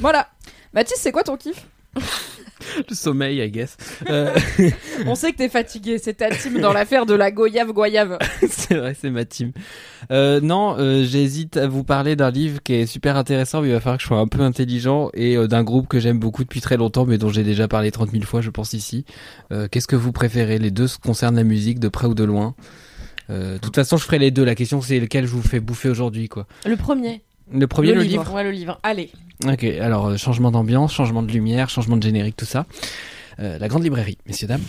voilà. Mathis, c'est quoi ton kiff? Le sommeil, I guess. Euh, On sait que t'es fatigué, c'est ta team dans l'affaire de la goyave goyave. c'est vrai, c'est ma team. Euh, non, euh, j'hésite à vous parler d'un livre qui est super intéressant, mais il va falloir que je sois un peu intelligent, et d'un groupe que j'aime beaucoup depuis très longtemps, mais dont j'ai déjà parlé 30 000 fois, je pense, ici. Qu'est-ce que vous préférez? Les deux concernent la musique, de près ou de loin. De toute façon, je ferai les deux. La question, c'est lequel je vous fais bouffer aujourd'hui, quoi. Le premier. Le premier, le, livre. Ouais, le livre. Allez. Ok, alors euh, changement d'ambiance, changement de lumière, changement de générique, tout ça. Euh, la grande librairie, messieurs dames.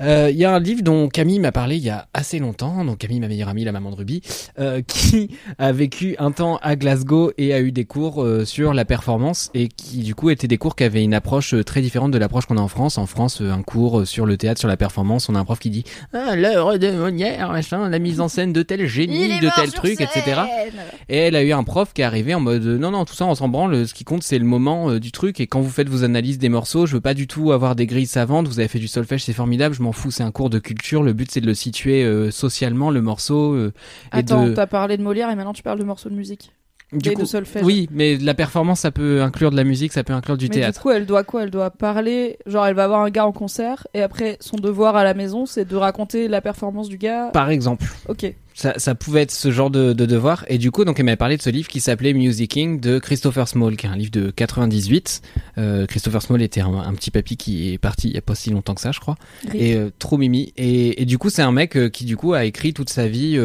Euh, Il y a un livre dont Camille m'a parlé il y a assez longtemps, donc Camille, ma meilleure amie, la maman de Ruby, euh, qui a vécu un temps à Glasgow et a eu des cours sur la performance et qui du coup étaient des cours qui avaient une approche très différente de l'approche qu'on a en France. En France, un cours sur le théâtre, sur la performance, on a un prof qui dit ah, l'œuvre de Molière, machin, la mise en scène de tel génie, de tel truc, etc. Et elle a eu un prof qui est arrivé en mode non non tout ça on s'en branle, ce qui compte c'est le moment du truc et quand vous faites vos analyses des morceaux, je veux pas du tout avoir des grilles savantes, vous avez fait du solfège, c'est formidable, je m'en fous, c'est un cours de culture, le but c'est de le situer euh, socialement le morceau euh, et Attends, de t'as parlé de Molière et maintenant tu parles de morceaux de musique. du et coup de solfège. oui, mais la performance ça peut inclure de la musique, ça peut inclure du Mais du théâtre. coup, elle doit quoi? Elle doit parler. Genre, elle va voir un gars en concert et après, son devoir à la maison, c'est de raconter la performance du gars? Par exemple, Ok. Ça, ça pouvait être ce genre de, de devoir. Et du coup, donc, elle m'avait parlé de ce livre qui s'appelait Musicking de Christopher Small, qui est un livre de 98. Euh, Christopher Small était un, un petit papy qui est parti il y a pas si longtemps que ça, je crois. Et euh, trop mimi. Et, et du coup, c'est un mec euh, qui, du coup, a écrit toute sa vie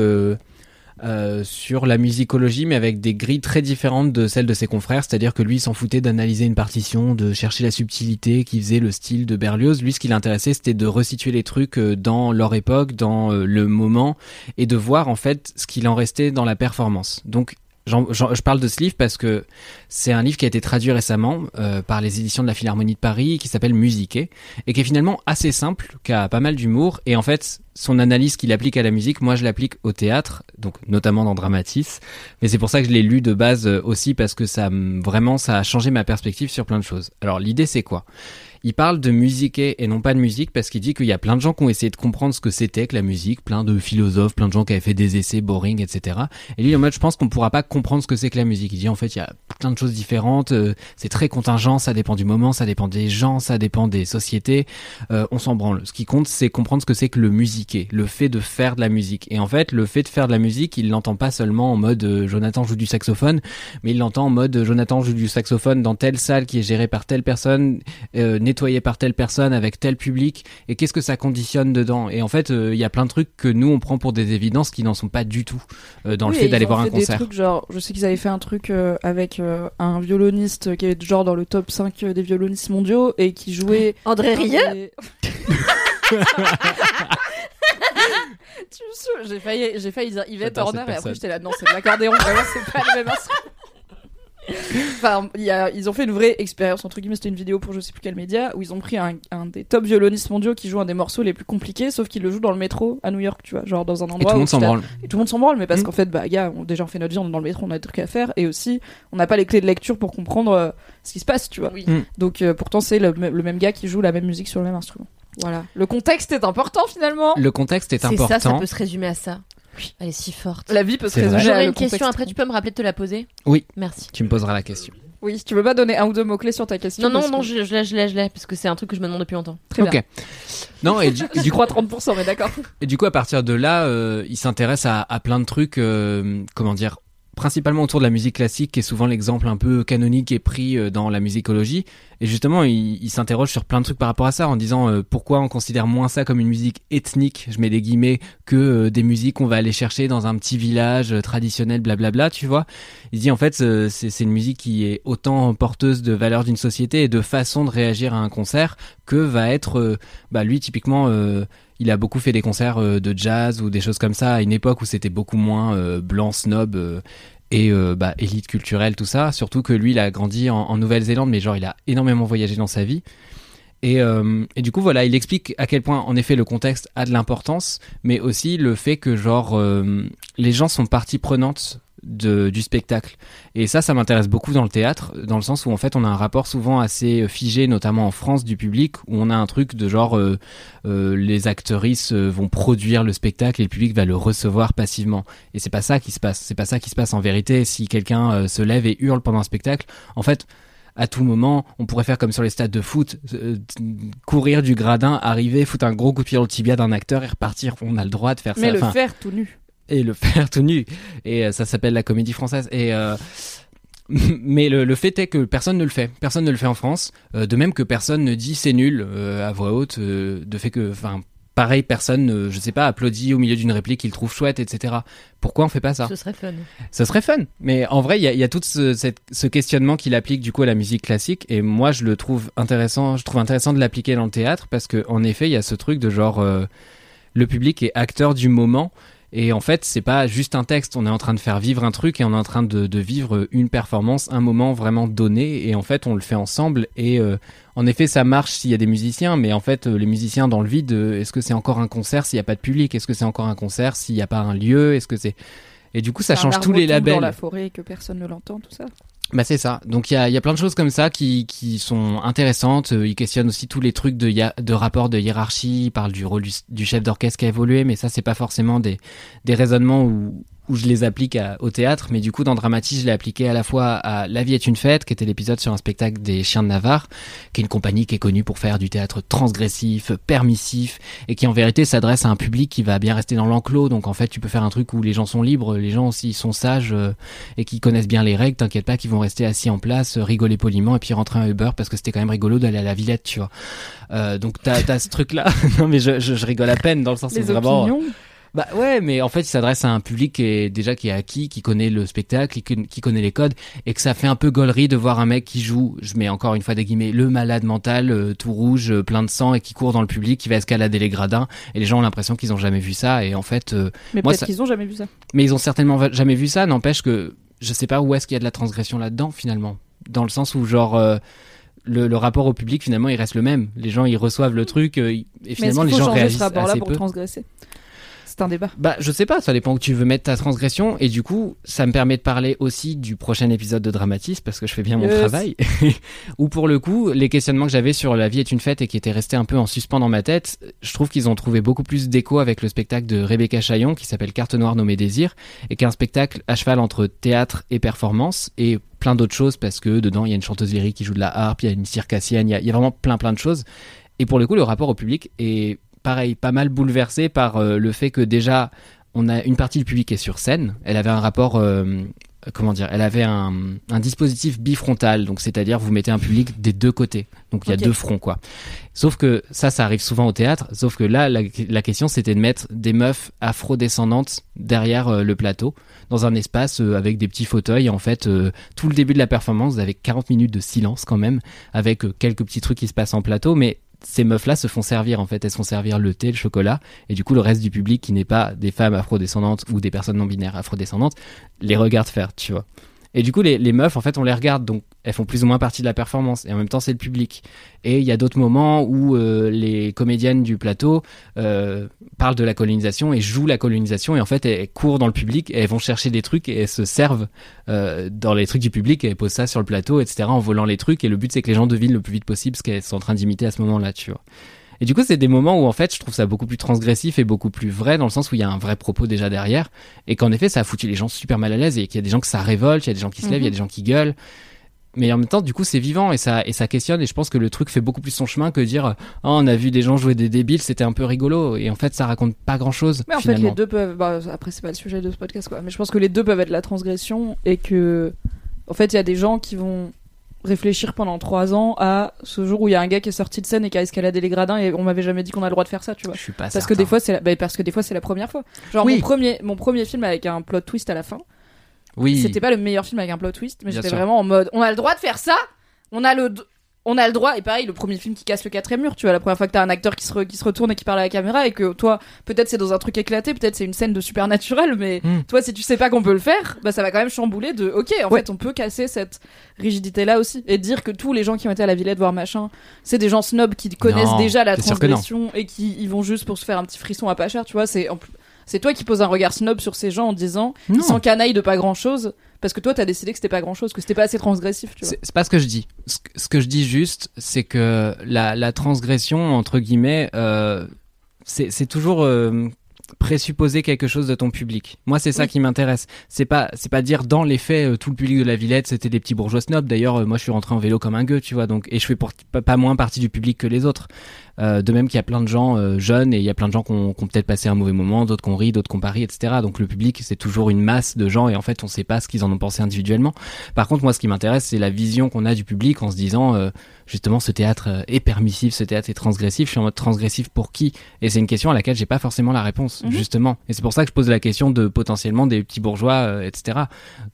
euh, sur la musicologie, mais avec des grilles très différentes de celles de ses confrères. C'est-à-dire que lui, s'en foutait d'analyser une partition, de chercher la subtilité qui faisait le style de Berlioz. Lui, ce qui l'intéressait, c'était de resituer les trucs euh, dans leur époque, dans euh, le moment, et de voir en fait ce qu'il en restait dans la performance. Donc, je parle de ce livre parce que c'est un livre qui a été traduit récemment euh, par les éditions de la Philharmonie de Paris, qui s'appelle Musiquer, et qui est finalement assez simple, qui a pas mal d'humour, et en fait, son analyse qu'il applique à la musique, moi je l'applique au théâtre, donc notamment dans Dramatis, mais c'est pour ça que je l'ai lu de base euh, aussi, parce que ça, me- vraiment, ça a changé ma perspective sur plein de choses. Alors l'idée c'est quoi? Il parle de musiquer et non pas de musique parce qu'il dit qu'il y a plein de gens qui ont essayé de comprendre ce que c'était que la musique, plein de philosophes, plein de gens qui avaient fait des essais boring, etc. Et lui, en mode, je pense qu'on pourra pas comprendre ce que c'est que la musique. Il dit en fait, il y a plein de choses différentes, euh, c'est très contingent, ça dépend du moment, ça dépend des gens, ça dépend des sociétés, euh, on s'en branle. Ce qui compte, c'est comprendre ce que c'est que le musiquer, le fait de faire de la musique. Et en fait, le fait de faire de la musique, il l'entend pas seulement en mode euh, Jonathan joue du saxophone, mais il l'entend en mode euh, Jonathan joue du saxophone dans telle salle qui est gérée par telle personne, nettoyée par telle personne, avec tel public, et qu'est-ce que ça conditionne dedans? Et en fait, euh, il y a plein de trucs que nous on prend pour des évidences qui n'en sont pas du tout euh, dans Oui, le fait d'aller voir un fait des concert. trucs genre, je sais qu'ils avaient fait un truc euh, avec euh, un violoniste qui est genre dans le top 5 des violonistes mondiaux et qui jouait. André Rieu? des- Tu me saoules, j'ai failli, j'ai failli dire Yvette Horner et après j'étais là, non, c'est de l'accordéon, vraiment, c'est pas le même instrument. Enfin, il y a, ils ont fait une vraie expérience, entre guillemets, c'était une vidéo pour je sais plus quel média, où ils ont pris un, un des top violonistes mondiaux qui joue un des morceaux les plus compliqués, sauf qu'il le joue dans le métro à New York, tu vois, genre dans un Et endroit tout le monde s'en branle. et tout le monde s'en branle, mais parce Mm. qu'en fait, bah, gars, on, déjà on fait notre vie, on est dans le métro, on a des trucs à faire, et aussi, on n'a pas les clés de lecture pour comprendre euh, ce qui se passe, tu vois. Oui. Mm. Donc, euh, pourtant, c'est le, me- le même gars qui joue la même musique sur le même instrument. Voilà. Le contexte est important finalement. Le contexte est C'est important. ça, ça peut se résumer à ça. Elle est si forte. La vie peut se résumer à J'aurais une question après, tu peux me rappeler de te la poser? Oui. Merci. Tu me poseras la question. Oui, tu veux pas donner un ou deux mots clés sur ta question Non, non, non, que- je, je l'ai, je l'ai, je l'ai, parce que c'est un truc que je me demande depuis longtemps. Très ok. bien. Non, et du, du coup, crois 30%, mais d'accord. Et du coup, à partir de là, euh, il s'intéresse à, à plein de trucs, euh, comment dire, principalement autour de la musique classique, qui est souvent l'exemple un peu canonique et pris euh, dans la musicologie. Et justement, il, s'interroge sur plein de trucs par rapport à ça, en disant euh, pourquoi on considère moins ça comme une musique ethnique, je mets des guillemets, que euh, des musiques qu'on va aller chercher dans un petit village traditionnel, blablabla, tu vois. Il dit en fait, c'est une musique qui est autant porteuse de valeurs d'une société et de façon de réagir à un concert que va être, bah lui typiquement. Il a beaucoup fait des concerts euh, de jazz ou des choses comme ça à une époque où c'était beaucoup moins euh, blanc, snob euh, et bah, élite culturelle, tout ça. Surtout que lui, il a grandi en, Nouvelle-Zélande, mais genre il a énormément voyagé dans sa vie. Et, du coup, voilà, il explique à quel point, en effet, le contexte a de l'importance, mais aussi le fait que, genre, les gens sont partie prenante de, du spectacle. Et ça, ça m'intéresse beaucoup dans le théâtre, dans le sens où, en fait, on a un rapport souvent assez figé, notamment en France, du public, où on a un truc de genre, euh, euh, les actrices euh, vont produire le spectacle et le public va le recevoir passivement. Et c'est pas ça qui se passe. C'est pas ça qui se passe en vérité. Si quelqu'un euh, se lève et hurle pendant un spectacle, en fait, à tout moment, on pourrait faire comme sur les stades de foot, euh, courir du gradin, arriver, foutre un gros coup de pied dans le tibia d'un acteur et repartir. On a le droit de faire Mais ça. le Enfin, faire tout nu. Et le faire tout nu. Et euh, ça s'appelle la comédie française. Et euh, mais le, le fait est que personne ne le fait. Personne ne le fait en France. Euh, de même que personne ne dit c'est nul euh, à voix haute. euh, de fait que, enfin, pareil, personne, euh, je sais pas, applaudit au milieu d'une réplique qu'il trouve chouette, etc. Pourquoi on fait pas ça? Ce serait fun. Ce serait fun. Mais en vrai, il y a, y a tout ce, cette- ce questionnement qu'il applique du coup à la musique classique. Et moi, je le trouve intéressant. Je trouve intéressant de l'appliquer dans le théâtre parce que en effet, il y a ce truc de genre le public est acteur du moment. Et en fait, c'est pas juste un texte. On est en train de faire vivre un truc et on est en train de, de vivre une performance, un moment vraiment donné. Et en fait, on le fait ensemble. Et euh, en effet, ça marche s'il y a des musiciens. Mais en fait, euh, les musiciens dans le vide, euh, est-ce que c'est encore un concert s'il n'y a pas de public? Est-ce que c'est encore un concert s'il n'y a pas un lieu? Est-ce que c'est et du coup, ça change tous les labels. dans la forêt et que personne ne l'entend, tout ça. Bah c'est ça. Donc il y a, y a plein de choses comme ça qui, qui sont intéressantes. Euh, Il questionne aussi tous les trucs de, de rapport de hiérarchie. Il parle du rôle du, du chef d'orchestre qui a évolué, mais ça c'est pas forcément des, des raisonnements où, où je les applique à- au théâtre. Mais du coup dans Dramatis je l'ai appliqué à la fois à La vie est une fête, qui était l'épisode sur un spectacle des Chiens de Navarre, qui est une compagnie qui est connue pour faire du théâtre transgressif, permissif, et qui en vérité s'adresse à un public qui va bien rester dans l'enclos. Donc en fait tu peux faire un truc où les gens sont libres, les gens aussi sont sages. euh, et qui connaissent bien les règles, t'inquiète pas qu'ils vont rester assis en place, euh, rigoler poliment et puis rentrer un Uber parce que c'était quand même rigolo d'aller à la Villette, tu vois. Euh, donc t'as as ce truc-là. non mais je, je, je rigole à peine dans le sens où vraiment. Bah ouais, mais en fait, il s'adresse à un public qui est déjà qui est acquis, qui connaît le spectacle, qui, con- qui connaît les codes, et que ça fait un peu gaulerie de voir un mec qui joue, je mets encore une fois des guillemets, le malade mental, euh, tout rouge, euh, plein de sang, et qui court dans le public, qui va escalader les gradins, et les gens ont l'impression qu'ils ont jamais vu ça, et en fait, euh, Mais Moi, peut-être ça- qu'ils ont jamais vu ça. mais ils ont certainement jamais vu ça, n'empêche que je sais pas où est-ce qu'il y a de la transgression là-dedans finalement. Dans le sens où genre euh, le, le rapport au public finalement il reste le même. Les gens ils reçoivent le truc euh, et Mais finalement qu'il les gens réagissent ce rapport-là assez pour peu. transgresser? C'est un débat. Bah, je sais pas, ça dépend où tu veux mettre ta transgression. Et du coup, ça me permet de parler aussi du prochain épisode de Dramatis, parce que je fais bien mon Yes. travail. Où pour le coup, les questionnements que j'avais sur La vie est une fête et qui étaient restés un peu en suspens dans ma tête, je trouve qu'ils ont trouvé beaucoup plus d'écho avec le spectacle de Rebecca Chaillon qui s'appelle Carte noire nommée Désir, et qui est un spectacle à cheval entre théâtre et performance, et plein d'autres choses, parce que dedans, il y a une chanteuse lyrique qui joue de la harpe, il y a une circassienne, il y a, il y a vraiment plein plein de choses. Et pour le coup, le rapport au public est pareil, pas mal bouleversé par euh, le fait que déjà, on a une partie du public est sur scène. Elle avait un rapport, euh, comment dire, elle avait un, un dispositif bifrontal, donc c'est-à-dire vous mettez un public des deux côtés, donc il y a deux fronts quoi. Sauf que ça, ça arrive souvent au théâtre. Sauf que là, la, la question c'était de mettre des meufs afro-descendantes derrière euh, le plateau, dans un espace euh, avec des petits fauteuils. Et en fait, tout le début de la performance, vous avez 40 minutes de silence quand même, avec quelques petits trucs qui se passent en plateau, mais ces meufs-là se font servir en fait, elles se font servir le thé, le chocolat, et du coup le reste du public qui n'est pas des femmes afrodescendantes ou des personnes non binaires afrodescendantes les regarde faire, tu vois. Et du coup les, meufs en fait on les regarde donc elles font plus ou moins partie de la performance et en même temps c'est le public. Et il y a d'autres moments où euh, les comédiennes du plateau euh, parlent de la colonisation et jouent la colonisation et en fait elles courent dans le public et elles vont chercher des trucs et elles se servent euh, dans les trucs du public et elles posent ça sur le plateau etc en volant les trucs et le but c'est que les gens devinent le plus vite possible ce qu'elles sont en train d'imiter à ce moment-là tu vois. Et du coup, c'est des moments où en fait, je trouve ça beaucoup plus transgressif et beaucoup plus vrai dans le sens où il y a un vrai propos déjà derrière et qu'en effet, ça a foutu les gens super mal à l'aise et qu'il y a des gens que ça révolte, il y a des gens qui se lèvent, il y a des gens qui gueulent. Mais en même temps, du coup, c'est vivant et ça et ça questionne et je pense que le truc fait beaucoup plus son chemin que dire oh, on a vu des gens jouer des débiles, c'était un peu rigolo et en fait, ça raconte pas grand-chose Mais en fait, les deux peuvent. bah, après, c'est pas le sujet de ce podcast, quoi. Mais je pense que les deux peuvent être la transgression et que, en fait, il y a des gens qui vont réfléchir pendant trois ans à ce jour où il y a un gars qui est sorti de scène et qui a escaladé les gradins et on m'avait jamais dit qu'on a le droit de faire ça, tu vois. Je suis pas Parce que des fois, c'est la... bah, parce que des fois, c'est la première fois. Genre Oui. mon premier, mon premier film avec un plot twist à la fin. oui. C'était pas le meilleur film avec un plot twist, mais j'étais vraiment en mode, on a le droit de faire ça? On a le, on a le droit. Et pareil, le premier film qui casse le quatrième mur. Tu vois, la première fois que t'as un acteur qui se, re- qui se retourne et qui parle à la caméra et que toi, peut-être c'est dans un truc éclaté, peut-être c'est une scène de supernatural, mais Hmm. toi, si tu sais pas qu'on peut le faire, bah ça va quand même chambouler de, ok, en fait, on peut casser cette rigidité là aussi et dire que tous les gens qui ont été à la Villette voir machin, c'est des gens snobs qui connaissent Non, déjà la transgression et qui y vont juste pour se faire un petit frisson à pas cher. Tu vois, c'est en plus- c'est toi qui poses un regard snob sur ces gens en disant Non. ils s'encanaillent de pas grand chose parce que toi t'as décidé que c'était pas grand chose que c'était pas assez transgressif tu vois C'est c'est pas ce que je dis. Ce, que- ce que je dis juste, c'est que la, la transgression, entre guillemets, euh, c'est c'est toujours euh, présupposer quelque chose de ton public. Moi, c'est ça Oui. qui m'intéresse. C'est pas, c'est pas dire dans les faits, euh, tout le public de la Villette, c'était des petits bourgeois snobs. D'ailleurs, moi, je suis rentré en vélo comme un gueux, tu vois. Donc, et je fais pour- pas, pas moins partie du public que les autres. Euh, de même qu'il y a plein de gens euh, jeunes et il y a plein de gens qui ont, peut-être passé un mauvais moment, d'autres qui ont ri, d'autres qui ont pas ri, etc. Donc le public, c'est toujours une masse de gens et en fait, on sait pas ce qu'ils en ont pensé individuellement. Par contre, moi, ce qui m'intéresse, c'est la vision qu'on a du public en se disant, euh, justement, ce théâtre est permissif, ce théâtre est transgressif. Je suis en mode transgressif pour qui? Et c'est une question à laquelle j'ai pas forcément la réponse, Mhm. justement. Et c'est pour ça que je pose la question de potentiellement des petits bourgeois, etc.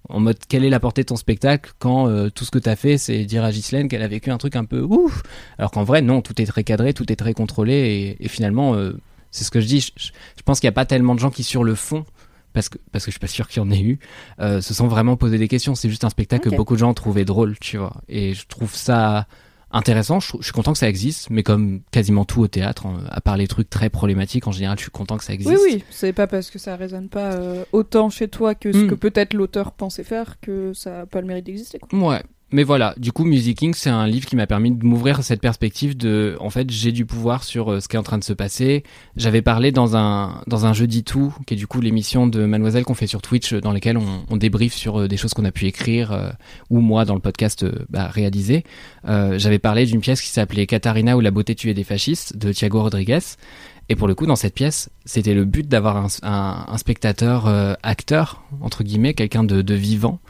En mode, quelle est la portée de ton spectacle quand tout ce que t'as fait, c'est dire à Ghislaine qu'elle a vécu un truc un peu ouf? Alors qu'en vrai, non, tout est très cadré, tout est très contrôlé, et, et finalement, euh, c'est ce que je dis. Je, je- je pense qu'il n'y a pas tellement de gens qui, sur le fond, parce que, parce que je suis pas sûr qu'il y en ait eu, euh, se sont vraiment posé des questions. C'est juste un spectacle que beaucoup de gens trouvaient drôle, tu vois. Et je trouve ça intéressant. Je, suis content que ça existe, mais comme quasiment tout au théâtre, en- à part les trucs très problématiques, en général, je suis content que ça existe. oui oui c'est pas parce que ça résonne pas euh, autant chez toi que ce Hmm. que peut-être l'auteur pensait faire que ça a pas le mérite d'exister. Ouais. Mais voilà, du coup, Music King, c'est un livre qui m'a permis de m'ouvrir cette perspective de, en fait, j'ai du pouvoir sur euh, ce qui est en train de se passer. J'avais parlé dans un, dans un jeudi tout, qui est du coup l'émission de Mademoiselle qu'on fait sur Twitch, euh, dans lesquelles on, on débriefe sur euh, des choses qu'on a pu écrire, ou moi dans le podcast bah, réalisé. J'avais parlé d'une pièce qui s'appelait Katharina ou la beauté tuée des fascistes de Thiago Rodriguez. Et pour le coup, dans cette pièce, c'était le but d'avoir un, spectateur acteur, entre guillemets, quelqu'un de vivant.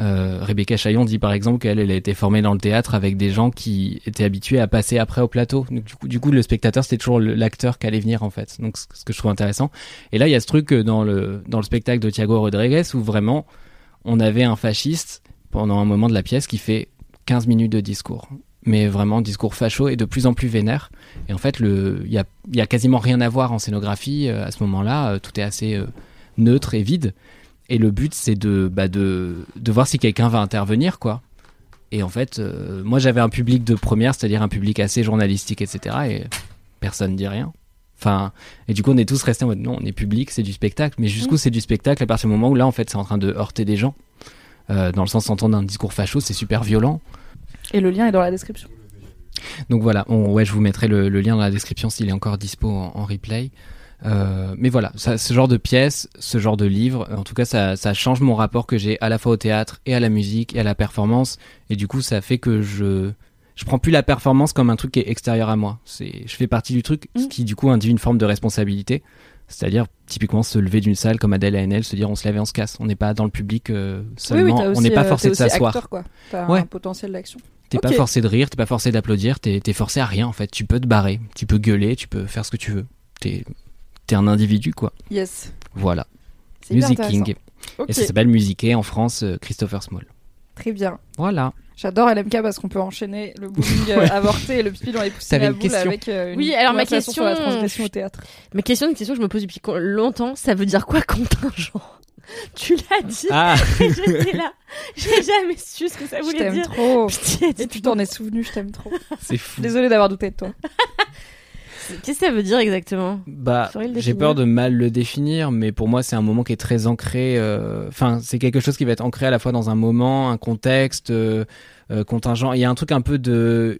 Euh, Rebecca Chaillon dit par exemple qu'elle elle a été formée dans le théâtre avec des gens qui étaient habitués à passer après au plateau. Du coup, du coup, le spectateur c'était toujours l'acteur qui allait venir en fait. Donc ce que je trouve intéressant. Et là, il y a ce truc euh, dans le dans le spectacle de Thiago Rodriguez où vraiment on avait un fasciste pendant un moment de la pièce qui fait 15 minutes de discours. Mais vraiment discours facho et de plus en plus vénère. Et en fait, il y a quasiment rien à voir en scénographie euh, à ce moment-là. Tout est assez neutre et vide. Et le but, c'est de, bah de, de voir si quelqu'un va intervenir, quoi. Et en fait, euh, moi, j'avais un public de première, c'est-à-dire un public assez journalistique, etc. Et personne dit rien. Enfin, et du coup, on est tous restés en mode non, on est public, c'est du spectacle. Mais jusqu'où Mm. c'est du spectacle à partir du moment où là, en fait, c'est en train de heurter des gens. Euh, dans le sens d'entendre un discours facho, c'est super violent. Et le lien est dans la description. Donc voilà, on, ouais, je vous mettrai le, le lien dans la description s'il est encore dispo en, en replay. Euh, mais voilà, ça, ce genre de pièce, ce genre de livre, en tout cas, ça, ça change mon rapport que j'ai à la fois au théâtre et à la musique et à la performance. Et du coup, ça fait que je je prends plus la performance comme un truc qui est extérieur à moi. C'est, je fais partie du truc, ce Mm. qui du coup induit une forme de responsabilité. C'est-à-dire typiquement se lever d'une salle comme Adèle ANL, se dire on se lève et on se casse. On n'est pas dans le public euh, seulement, on aussi, n'est pas euh, forcé de s'asseoir. T'as Ouais. un potentiel d'action. T'es pas Ok. forcé de rire, t'es pas forcé d'applaudir, t'es t'es forcé à rien en fait. Tu peux te barrer, tu peux gueuler, tu peux faire ce que tu veux. T'es es un individu quoi. Yes. Voilà. C'est hyper Musicking. intéressant. Ok. Et ça s'appelle Musiquer en France, euh, Christopher Small. Très bien. Voilà. J'adore LMK parce qu'on peut enchaîner le bowling euh, avorté et le pipi dans les poussines T'avais à une boule question avec euh, une Oui, alors ma sur la question- transgression au théâtre. Ma question, une question que je me pose depuis longtemps, ça veut dire quoi contingent Tu l'as dit, Ah j'étais là, j'ai jamais su ce que ça Je voulait t'aime dire. trop. Pitié, Et dis-moi. tu t'en es souvenu, je t'aime trop. C'est fou. Désolée d'avoir douté de toi. Qu'est-ce que ça veut dire exactement Bah, j'ai peur de mal le définir, mais pour moi, c'est un moment qui est très ancré. euh, Enfin, c'est quelque chose qui va être ancré à la fois dans un moment, un contexte, euh, euh, contingent. Il y a un truc un peu de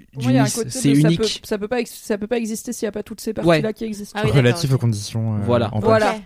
C'est de ça unique. peut- Ça peut, pas, ça peut pas exister s'il n'y a pas toutes ces parties-là Ouais. qui existent. Ah oui, relatif aux conditions. euh, Voilà. en Voilà.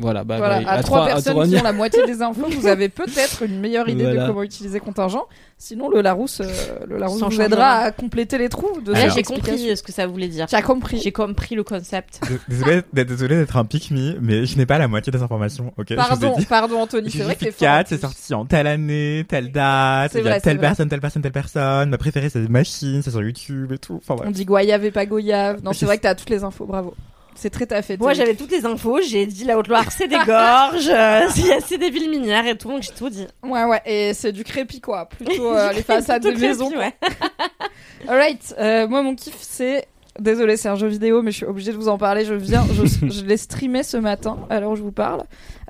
Voilà. Bah, Voilà, ouais, à, trois personnes qui ont la moitié des infos, vous avez peut-être une meilleure idée Voilà. de comment utiliser contingent. Sinon, le Larousse, euh, le Larousse vous aidera à compléter les trous de j'ai compris ce que ça voulait dire. As compris. J'ai compris le concept. Désolé d'être désolé d'être un pick me, mais je n'ai pas la moitié des informations. Ok, Pardon, pardon Anthony, c'est vrai que. 4, c'est sorti en telle année, telle date, C'est il y a vrai, c'est telle vrai. personne, telle personne, telle personne. Ma préférée, c'est Machine, c'est sur YouTube et tout. Enfin, On dit goyave et pas goyave. Non, c'est vrai que t'as toutes les infos, bravo. C'est très taffé. Moi, j'avais toutes les infos. J'ai dit la Haute-Loire, c'est des gorges, euh, c'est c'est des villes minières et tout, donc j'ai tout dit. Ouais, ouais, et c'est du crépi, quoi. Plutôt euh, les façades des maisons. ouais. Alright, euh, moi, mon kiff, c'est. Désolé, c'est un jeu vidéo, mais je suis obligée de vous en parler. Je viens, je, je l'ai streamé ce matin, à l'heure où je vous parle.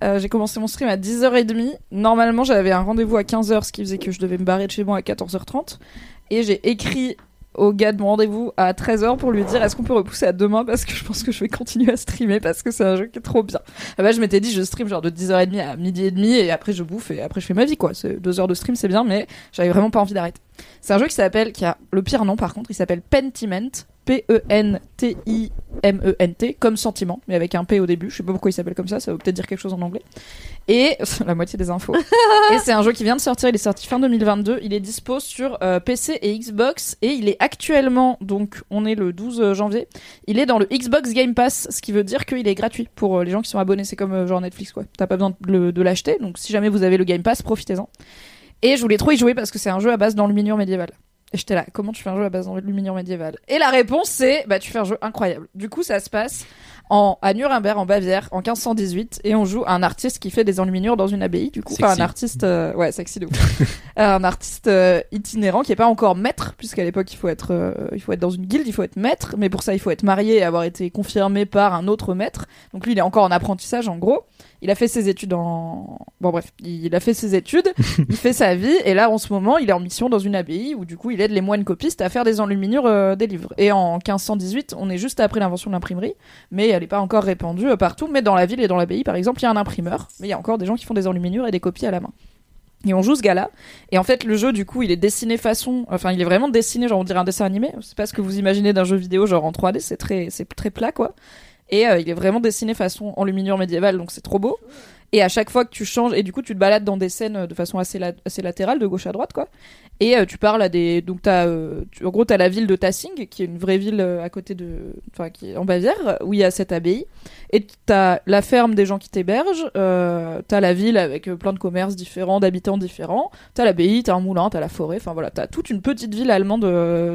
Euh, j'ai commencé mon stream à 10h30. Normalement, j'avais un rendez-vous à 15h, ce qui faisait que je devais me barrer de chez moi à 14h30. Et j'ai écrit au gars de mon rendez-vous à 13h pour lui dire est-ce qu'on peut repousser à demain parce que je pense que je vais continuer à streamer parce que c'est un jeu qui est trop bien. Ah bah, je m'étais dit je stream genre de 10h30 à midi et demi et après je bouffe et après je fais ma vie quoi. C'est deux heures de stream c'est bien mais j'avais vraiment pas envie d'arrêter. C'est un jeu qui s'appelle, qui a le pire nom par contre, il s'appelle Pentiment. P-E-N-T-I-M-E-N-T, comme sentiment, mais avec un P au début. Je sais pas pourquoi il s'appelle comme ça, ça veut peut-être dire quelque chose en anglais. Et la moitié des infos. et c'est un jeu qui vient de sortir, il est sorti fin 2022. Il est dispo sur euh, PC et Xbox et il est actuellement, donc on est le 12 janvier, il est dans le Xbox Game Pass, ce qui veut dire qu'il est gratuit pour euh, les gens qui sont abonnés. C'est comme euh, genre Netflix quoi. T'as pas besoin de, l'acheter, donc si jamais vous avez le Game Pass, profitez-en. Et je voulais trop y jouer parce que c'est un jeu à base d'enluminure médiévale. Et j'étais là, comment tu fais un jeu à base d'enluminure médiévale Et la réponse c'est, bah tu fais un jeu incroyable. Du coup ça se passe en, à Nuremberg en Bavière en 1518 et on joue un artiste qui fait des enluminures dans une abbaye du coup enfin, un Sexy. artiste euh, ouais sexy de ouf. Euh, un artiste euh, itinérant qui est pas encore maître puisqu'à l'époque il faut être euh, il faut être dans une guilde il faut être maître mais pour ça il faut être marié et avoir été confirmé par un autre maître donc lui il est encore en apprentissage en gros il a fait ses études en bon bref il a fait ses études il fait sa vie et là en ce moment il est en mission dans une abbaye où du coup il aide les moines copistes à faire des enluminures euh, des livres et en 1518 on est juste après l'invention de l'imprimerie mais elle n'est pas encore répandue euh, partout. Mais dans la ville et dans l'abbaye, par exemple, il y a un imprimeur, mais il y a encore des gens qui font des enluminures et des copies à la main. Et on joue ce gars-là. Et en fait, le jeu, du coup, il est dessiné façon, enfin, il est vraiment dessiné, genre, on dirait un dessin animé. C'est pas ce que vous imaginez d'un jeu vidéo, genre en 3D, c'est très, c'est très plat, quoi. Et euh, il est vraiment dessiné façon enluminure médiévale, donc c'est trop beau. Et à chaque fois que tu changes, et du coup, tu te balades dans des scènes euh, de façon assez, assez latérale, de gauche à droite, quoi. Et euh, tu parles à des, donc t'as, euh, tu- en gros, t'as la ville de Tassing, qui est une vraie ville euh, à côté de, enfin, qui est en Bavière, où il y a cette abbaye. Et t'as la ferme des gens qui t'hébergent, euh, t'as la ville avec plein de commerces différents, d'habitants différents, t'as l'abbaye, t'as un moulin, t'as la forêt, enfin voilà, t'as toute une petite ville allemande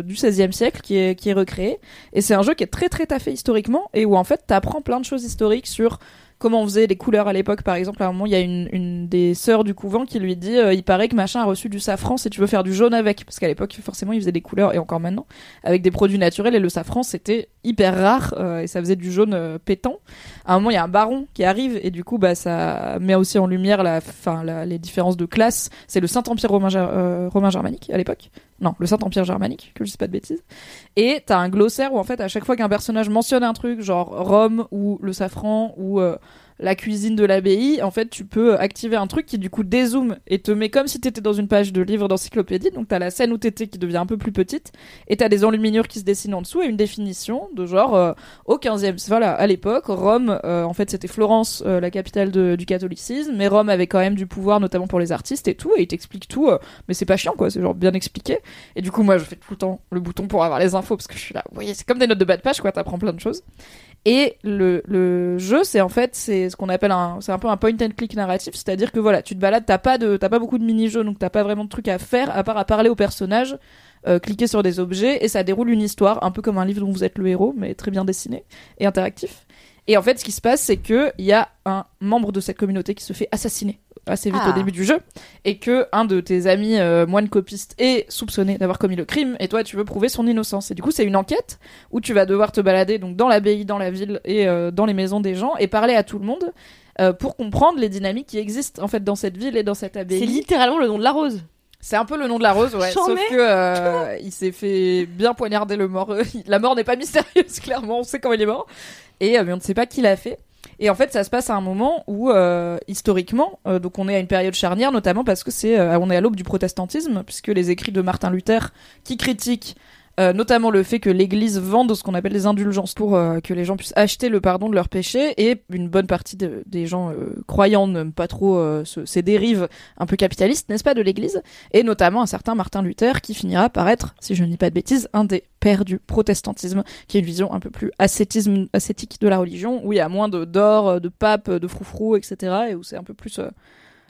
du XVIe siècle qui est, qui est recréée. Et c'est un jeu qui est très très taffé historiquement et où en fait t'apprends plein de choses historiques sur comment on faisait les couleurs à l'époque. Par exemple, à un moment, il y a une, des sœurs du couvent qui lui dit euh, il paraît que machin a reçu du safran si tu veux faire du jaune avec. Parce qu'à l'époque, forcément, ils faisaient des couleurs, et encore maintenant, avec des produits naturels. Et le safran, c'était hyper rare euh, et ça faisait du jaune euh, pétant. À un moment, il y a un baron qui arrive et du coup, bah, ça met aussi en lumière la, fin, les différences de classe. C'est le Saint-Empire romain, euh, romain germanique à l'époque. Non, le Saint-Empire germanique, que je dis pas de bêtises. Et t'as un glossaire où en fait, à chaque fois qu'un personnage mentionne un truc, genre Rome ou le safran ou la cuisine de l'abbaye, en fait, tu peux activer un truc qui du coup dézoome et te met comme si t'étais dans une page de livre d'encyclopédie. Donc t'as la scène où t'étais qui devient un peu plus petite et t'as des enluminures qui se dessinent en dessous et une définition de genre euh, au 15e, voilà, à l'époque, Rome, euh, en fait, c'était Florence, euh, la capitale du catholicisme, mais Rome avait quand même du pouvoir, notamment pour les artistes et tout, et il t'explique tout, mais c'est pas chiant quoi, c'est genre bien expliqué. Et du coup, moi, je fais tout le temps le bouton pour avoir les infos parce que je suis là, vous voyez, c'est comme des notes de bas de page quoi, t'apprends plein de choses. Et le, le jeu, c'est en fait, c'est ce qu'on appelle un, c'est un peu un point and click narratif, c'est-à-dire que voilà, tu te balades, t'as pas de, t'as pas beaucoup de mini-jeux, donc t'as pas vraiment de trucs à faire à part à parler aux personnages, euh, cliquer sur des objets, et ça déroule une histoire, un peu comme un livre dont vous êtes le héros, mais très bien dessiné et interactif. Et en fait, ce qui se passe, c'est que il y a un membre de cette communauté qui se fait assassiner assez vite Ah. au début du jeu, et que un de tes amis euh, moines copistes est soupçonné d'avoir commis le crime, et toi, tu veux prouver son innocence. Et du coup, c'est une enquête où tu vas devoir te balader donc dans l'abbaye, dans la ville et euh, dans les maisons des gens et parler à tout le monde euh, pour comprendre les dynamiques qui existent en fait dans cette ville et dans cette C'est abbaye. littéralement le nom de la rose. C'est un peu le nom de la rose, ouais. Sauf que euh, il s'est fait bien poignarder le mort. la mort n'est pas mystérieuse, clairement. On sait comment il est mort, et euh, mais on ne sait pas qui l'a fait. Et en fait, ça se passe à un moment où, euh, historiquement, euh, donc on est à une période charnière, notamment parce que c'est, euh, on est à l'aube du protestantisme, puisque les écrits de Martin Luther, qui critiquent euh, notamment le fait que l'Église vende ce qu'on appelle des indulgences pour euh, que les gens puissent acheter le pardon de leurs péchés, et une bonne partie de- des gens euh, croyants n'aiment pas trop ce- ces dérives un peu capitalistes, n'est-ce pas, de l'Église, et notamment un certain Martin Luther qui finira par être, si je ne dis pas de bêtises, un des pères du protestantisme, qui est une vision un peu plus ascétisme, ascétique de la religion, où il y a moins de d'or, euh, de pape, de froufrou, etc., et où c'est un peu plus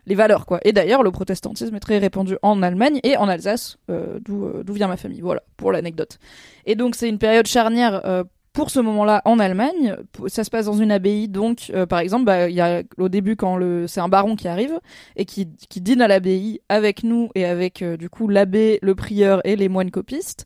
les valeurs, quoi. Et d'ailleurs, le protestantisme est très répandu en Allemagne et en Alsace, euh, d'où euh, d'où vient ma famille. Voilà, pour l'anecdote. Et donc, c'est une période charnière. euh, pour ce moment-là, en Allemagne, ça se passe dans une abbaye. Donc, euh, par exemple, bah, y a au début quand le c'est un baron qui arrive et qui, qui dîne à l'abbaye avec nous et avec euh, du coup l'abbé, le prieur et les moines copistes.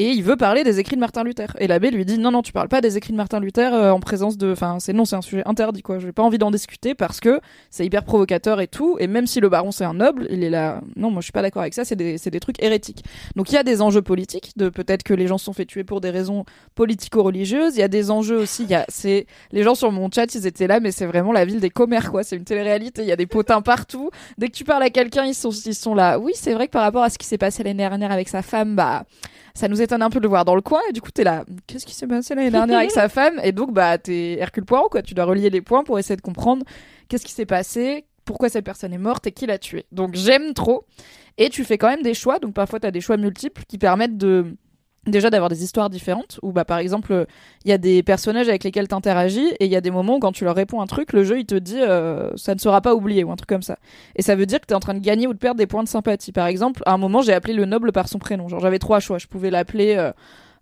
Et il veut parler des écrits de Martin Luther. Et l'abbé lui dit non non tu parles pas des écrits de Martin Luther euh, en présence de, enfin c'est non c'est un sujet interdit quoi. J'ai pas envie d'en discuter parce que c'est hyper provocateur et tout. Et même si le baron c'est un noble, il est là. Non moi je suis pas d'accord avec ça. C'est des c'est des trucs hérétiques. Donc il y a des enjeux politiques de peut-être que les gens se sont fait tuer pour des raisons politico-religieuses. Il y a des enjeux aussi. Il y a c'est les gens sur mon chat ils étaient là mais c'est vraiment la ville des commères quoi. C'est une télé-réalité. Il y a des potins partout. Dès que tu parles à quelqu'un ils sont ils sont là. Oui c'est vrai que par rapport à ce qui s'est passé l'année dernière avec sa femme bah ça nous étonne un peu de le voir dans le coin et du coup t'es là qu'est-ce qui s'est passé l'année dernière avec sa femme? Et donc bah t'es Hercule Poirot quoi. Tu dois relier les points pour essayer de comprendre qu'est-ce qui s'est passé pourquoi cette personne est morte et qui l'a tuée. Donc j'aime trop et tu fais quand même des choix. Donc parfois t'as des choix multiples qui permettent de déjà d'avoir des histoires différentes où bah par exemple il y a des personnages avec lesquels t'interagis et il y a des moments où quand tu leur réponds un truc le jeu il te dit euh, ça ne sera pas oublié ou un truc comme ça. Et ça veut dire que t'es en train de gagner ou de perdre des points de sympathie. Par exemple à un moment j'ai appelé le noble par son prénom. Genre j'avais trois choix. Je pouvais l'appeler euh,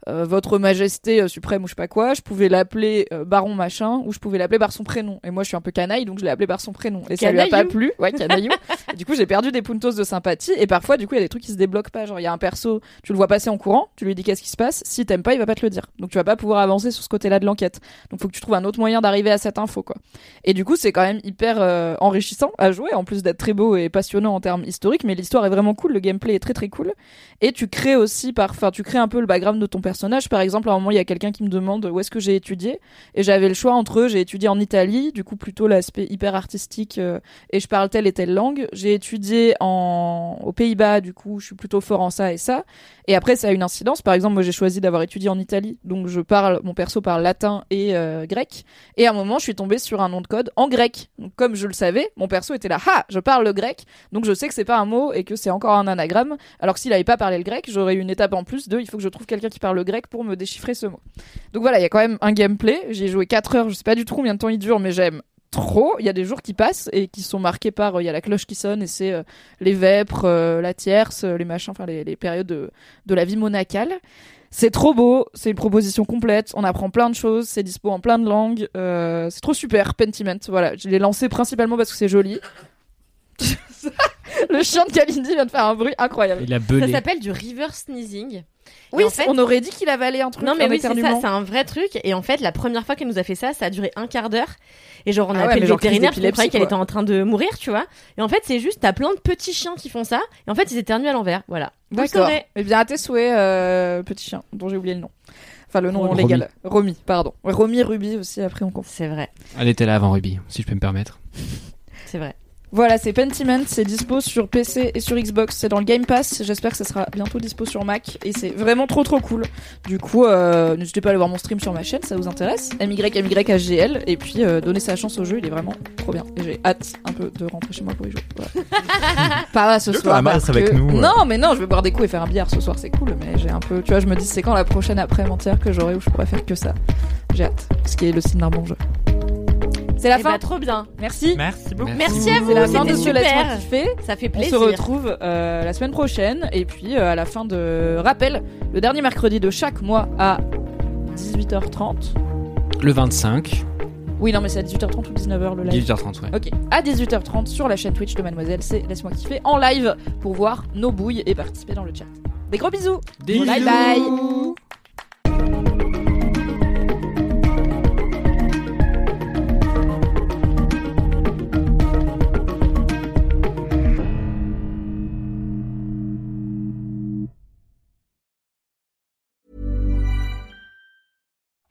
euh, votre majesté euh, suprême ou je sais pas quoi, je pouvais l'appeler euh, baron machin ou je pouvais l'appeler par son prénom. Et moi je suis un peu canaille donc je l'ai appelé par son prénom. Et ça lui a pas plu. Ouais, canaillou. Du coup j'ai perdu des puntos de sympathie et parfois du coup il y a des trucs qui se débloquent pas. Genre il y a un perso, tu le vois passer en courant, tu lui dis qu'est-ce qui se passe, si t'aimes pas il va pas te le dire. Donc tu vas pas pouvoir avancer sur ce côté-là de l'enquête. Donc faut que tu trouves un autre moyen d'arriver à cette info quoi. Et du coup c'est quand même hyper enrichissant à jouer en plus d'être très beau et passionnant en termes historiques mais l'histoire est vraiment cool, le gameplay est très très cool et tu crées aussi par enfin tu crées un peu le background de ton personnage par exemple à un moment il y a quelqu'un qui me demande où est-ce que j'ai étudié. Et j'avais le choix entre j'ai étudié en Italie du coup plutôt l'aspect hyper artistique euh, et je parle telle et telle langue. J'ai étudié en aux Pays-Bas du coup je suis plutôt fort en ça et ça. Et après ça a une incidence. Par exemple moi j'ai choisi d'avoir étudié en Italie. Donc je parle mon perso parle latin et euh, grec. Et à un moment je suis tombée sur un nom de code en grec. Donc comme je le savais mon perso était là. Ha! Je parle le grec. Donc je sais que c'est pas un mot et que c'est encore un anagramme. Alors que s'il avait pas parlé le grec, j'aurais eu une étape en plus de il faut que je trouve quelqu'un qui parle le grec pour me déchiffrer ce mot. Donc voilà, il y a quand même un gameplay. J'y ai joué 4 heures, je sais pas du tout combien de temps il dure, mais j'aime trop. Il y a des jours qui passent et qui sont marqués par euh, il y a la cloche qui sonne et c'est euh, les vêpres, euh, la tierce, les machins, enfin les, les périodes de, de la vie monacale. C'est trop beau, c'est une proposition complète, on apprend plein de choses, c'est dispo en plein de langues, c'est trop super, Pentiment, voilà, je l'ai lancé principalement parce que c'est joli. Le chien de Kalindi vient de faire un bruit incroyable. Il a Ça belé. s'appelle du river sneezing. Oui, en fait- on aurait dit qu'il avalait un truc. Non mais oui c'est ça, c'est un vrai truc. Et en fait la première fois qu'elle nous a fait ça, ça a duré un quart d'heure. Et genre on a Ah appelé le vétérinaire d'épilepsie, croyait qu'elle était en train de mourir, tu vois. Et en fait c'est juste t'as plein de petits chiens qui font ça. Et en fait ils éternuent à l'envers. Voilà. D'accord. Eh bien, à tes souhaits, euh, petit chien, dont j'ai oublié le nom. Enfin, le nom Romy. légal. Romy, pardon. Romy, Ruby aussi, après on confond. C'est vrai. Elle était là avant Ruby, si je peux me permettre. C'est vrai. Voilà, c'est Pentiment, c'est dispo sur PC et sur Xbox, c'est dans le Game Pass, j'espère que ça sera bientôt dispo sur Mac, et c'est vraiment trop trop cool. Du coup, euh, n'hésitez pas à aller voir mon stream sur ma chaîne, ça vous intéresse, MYMYHGL, et puis euh, donnez sa chance au jeu, il est vraiment trop bien. Et j'ai hâte un peu de rentrer chez moi pour y jouer. Voilà. Pas ce Le soir. Parce avec que- nous, ouais. Non, mais non, je vais boire des coups et faire un billard ce soir, c'est cool, mais j'ai un peu, tu vois, je me dis c'est quand la prochaine après-mentière que j'aurai où je pourrais faire que ça. J'ai hâte, ce qui est le signe d'un bon jeu. C'est la Eh fin. bah, trop bien. Merci. Merci beaucoup. Merci à vous. C'est la fin de ce Laisse-moi kiffer. Ça fait On plaisir. se retrouve euh, la semaine prochaine et puis euh, à la fin de rappel le dernier mercredi de chaque mois à 18h30. Le 25, Oui non mais c'est à 18h30 ou 19h le live. 18h30, ouais. Ok, à 18h30 sur la chaîne Twitch de Mademoiselle, c'est Laisse-moi kiffer en live pour voir nos bouilles et participer dans le chat. Des gros bisous. Des bye bisous. bye.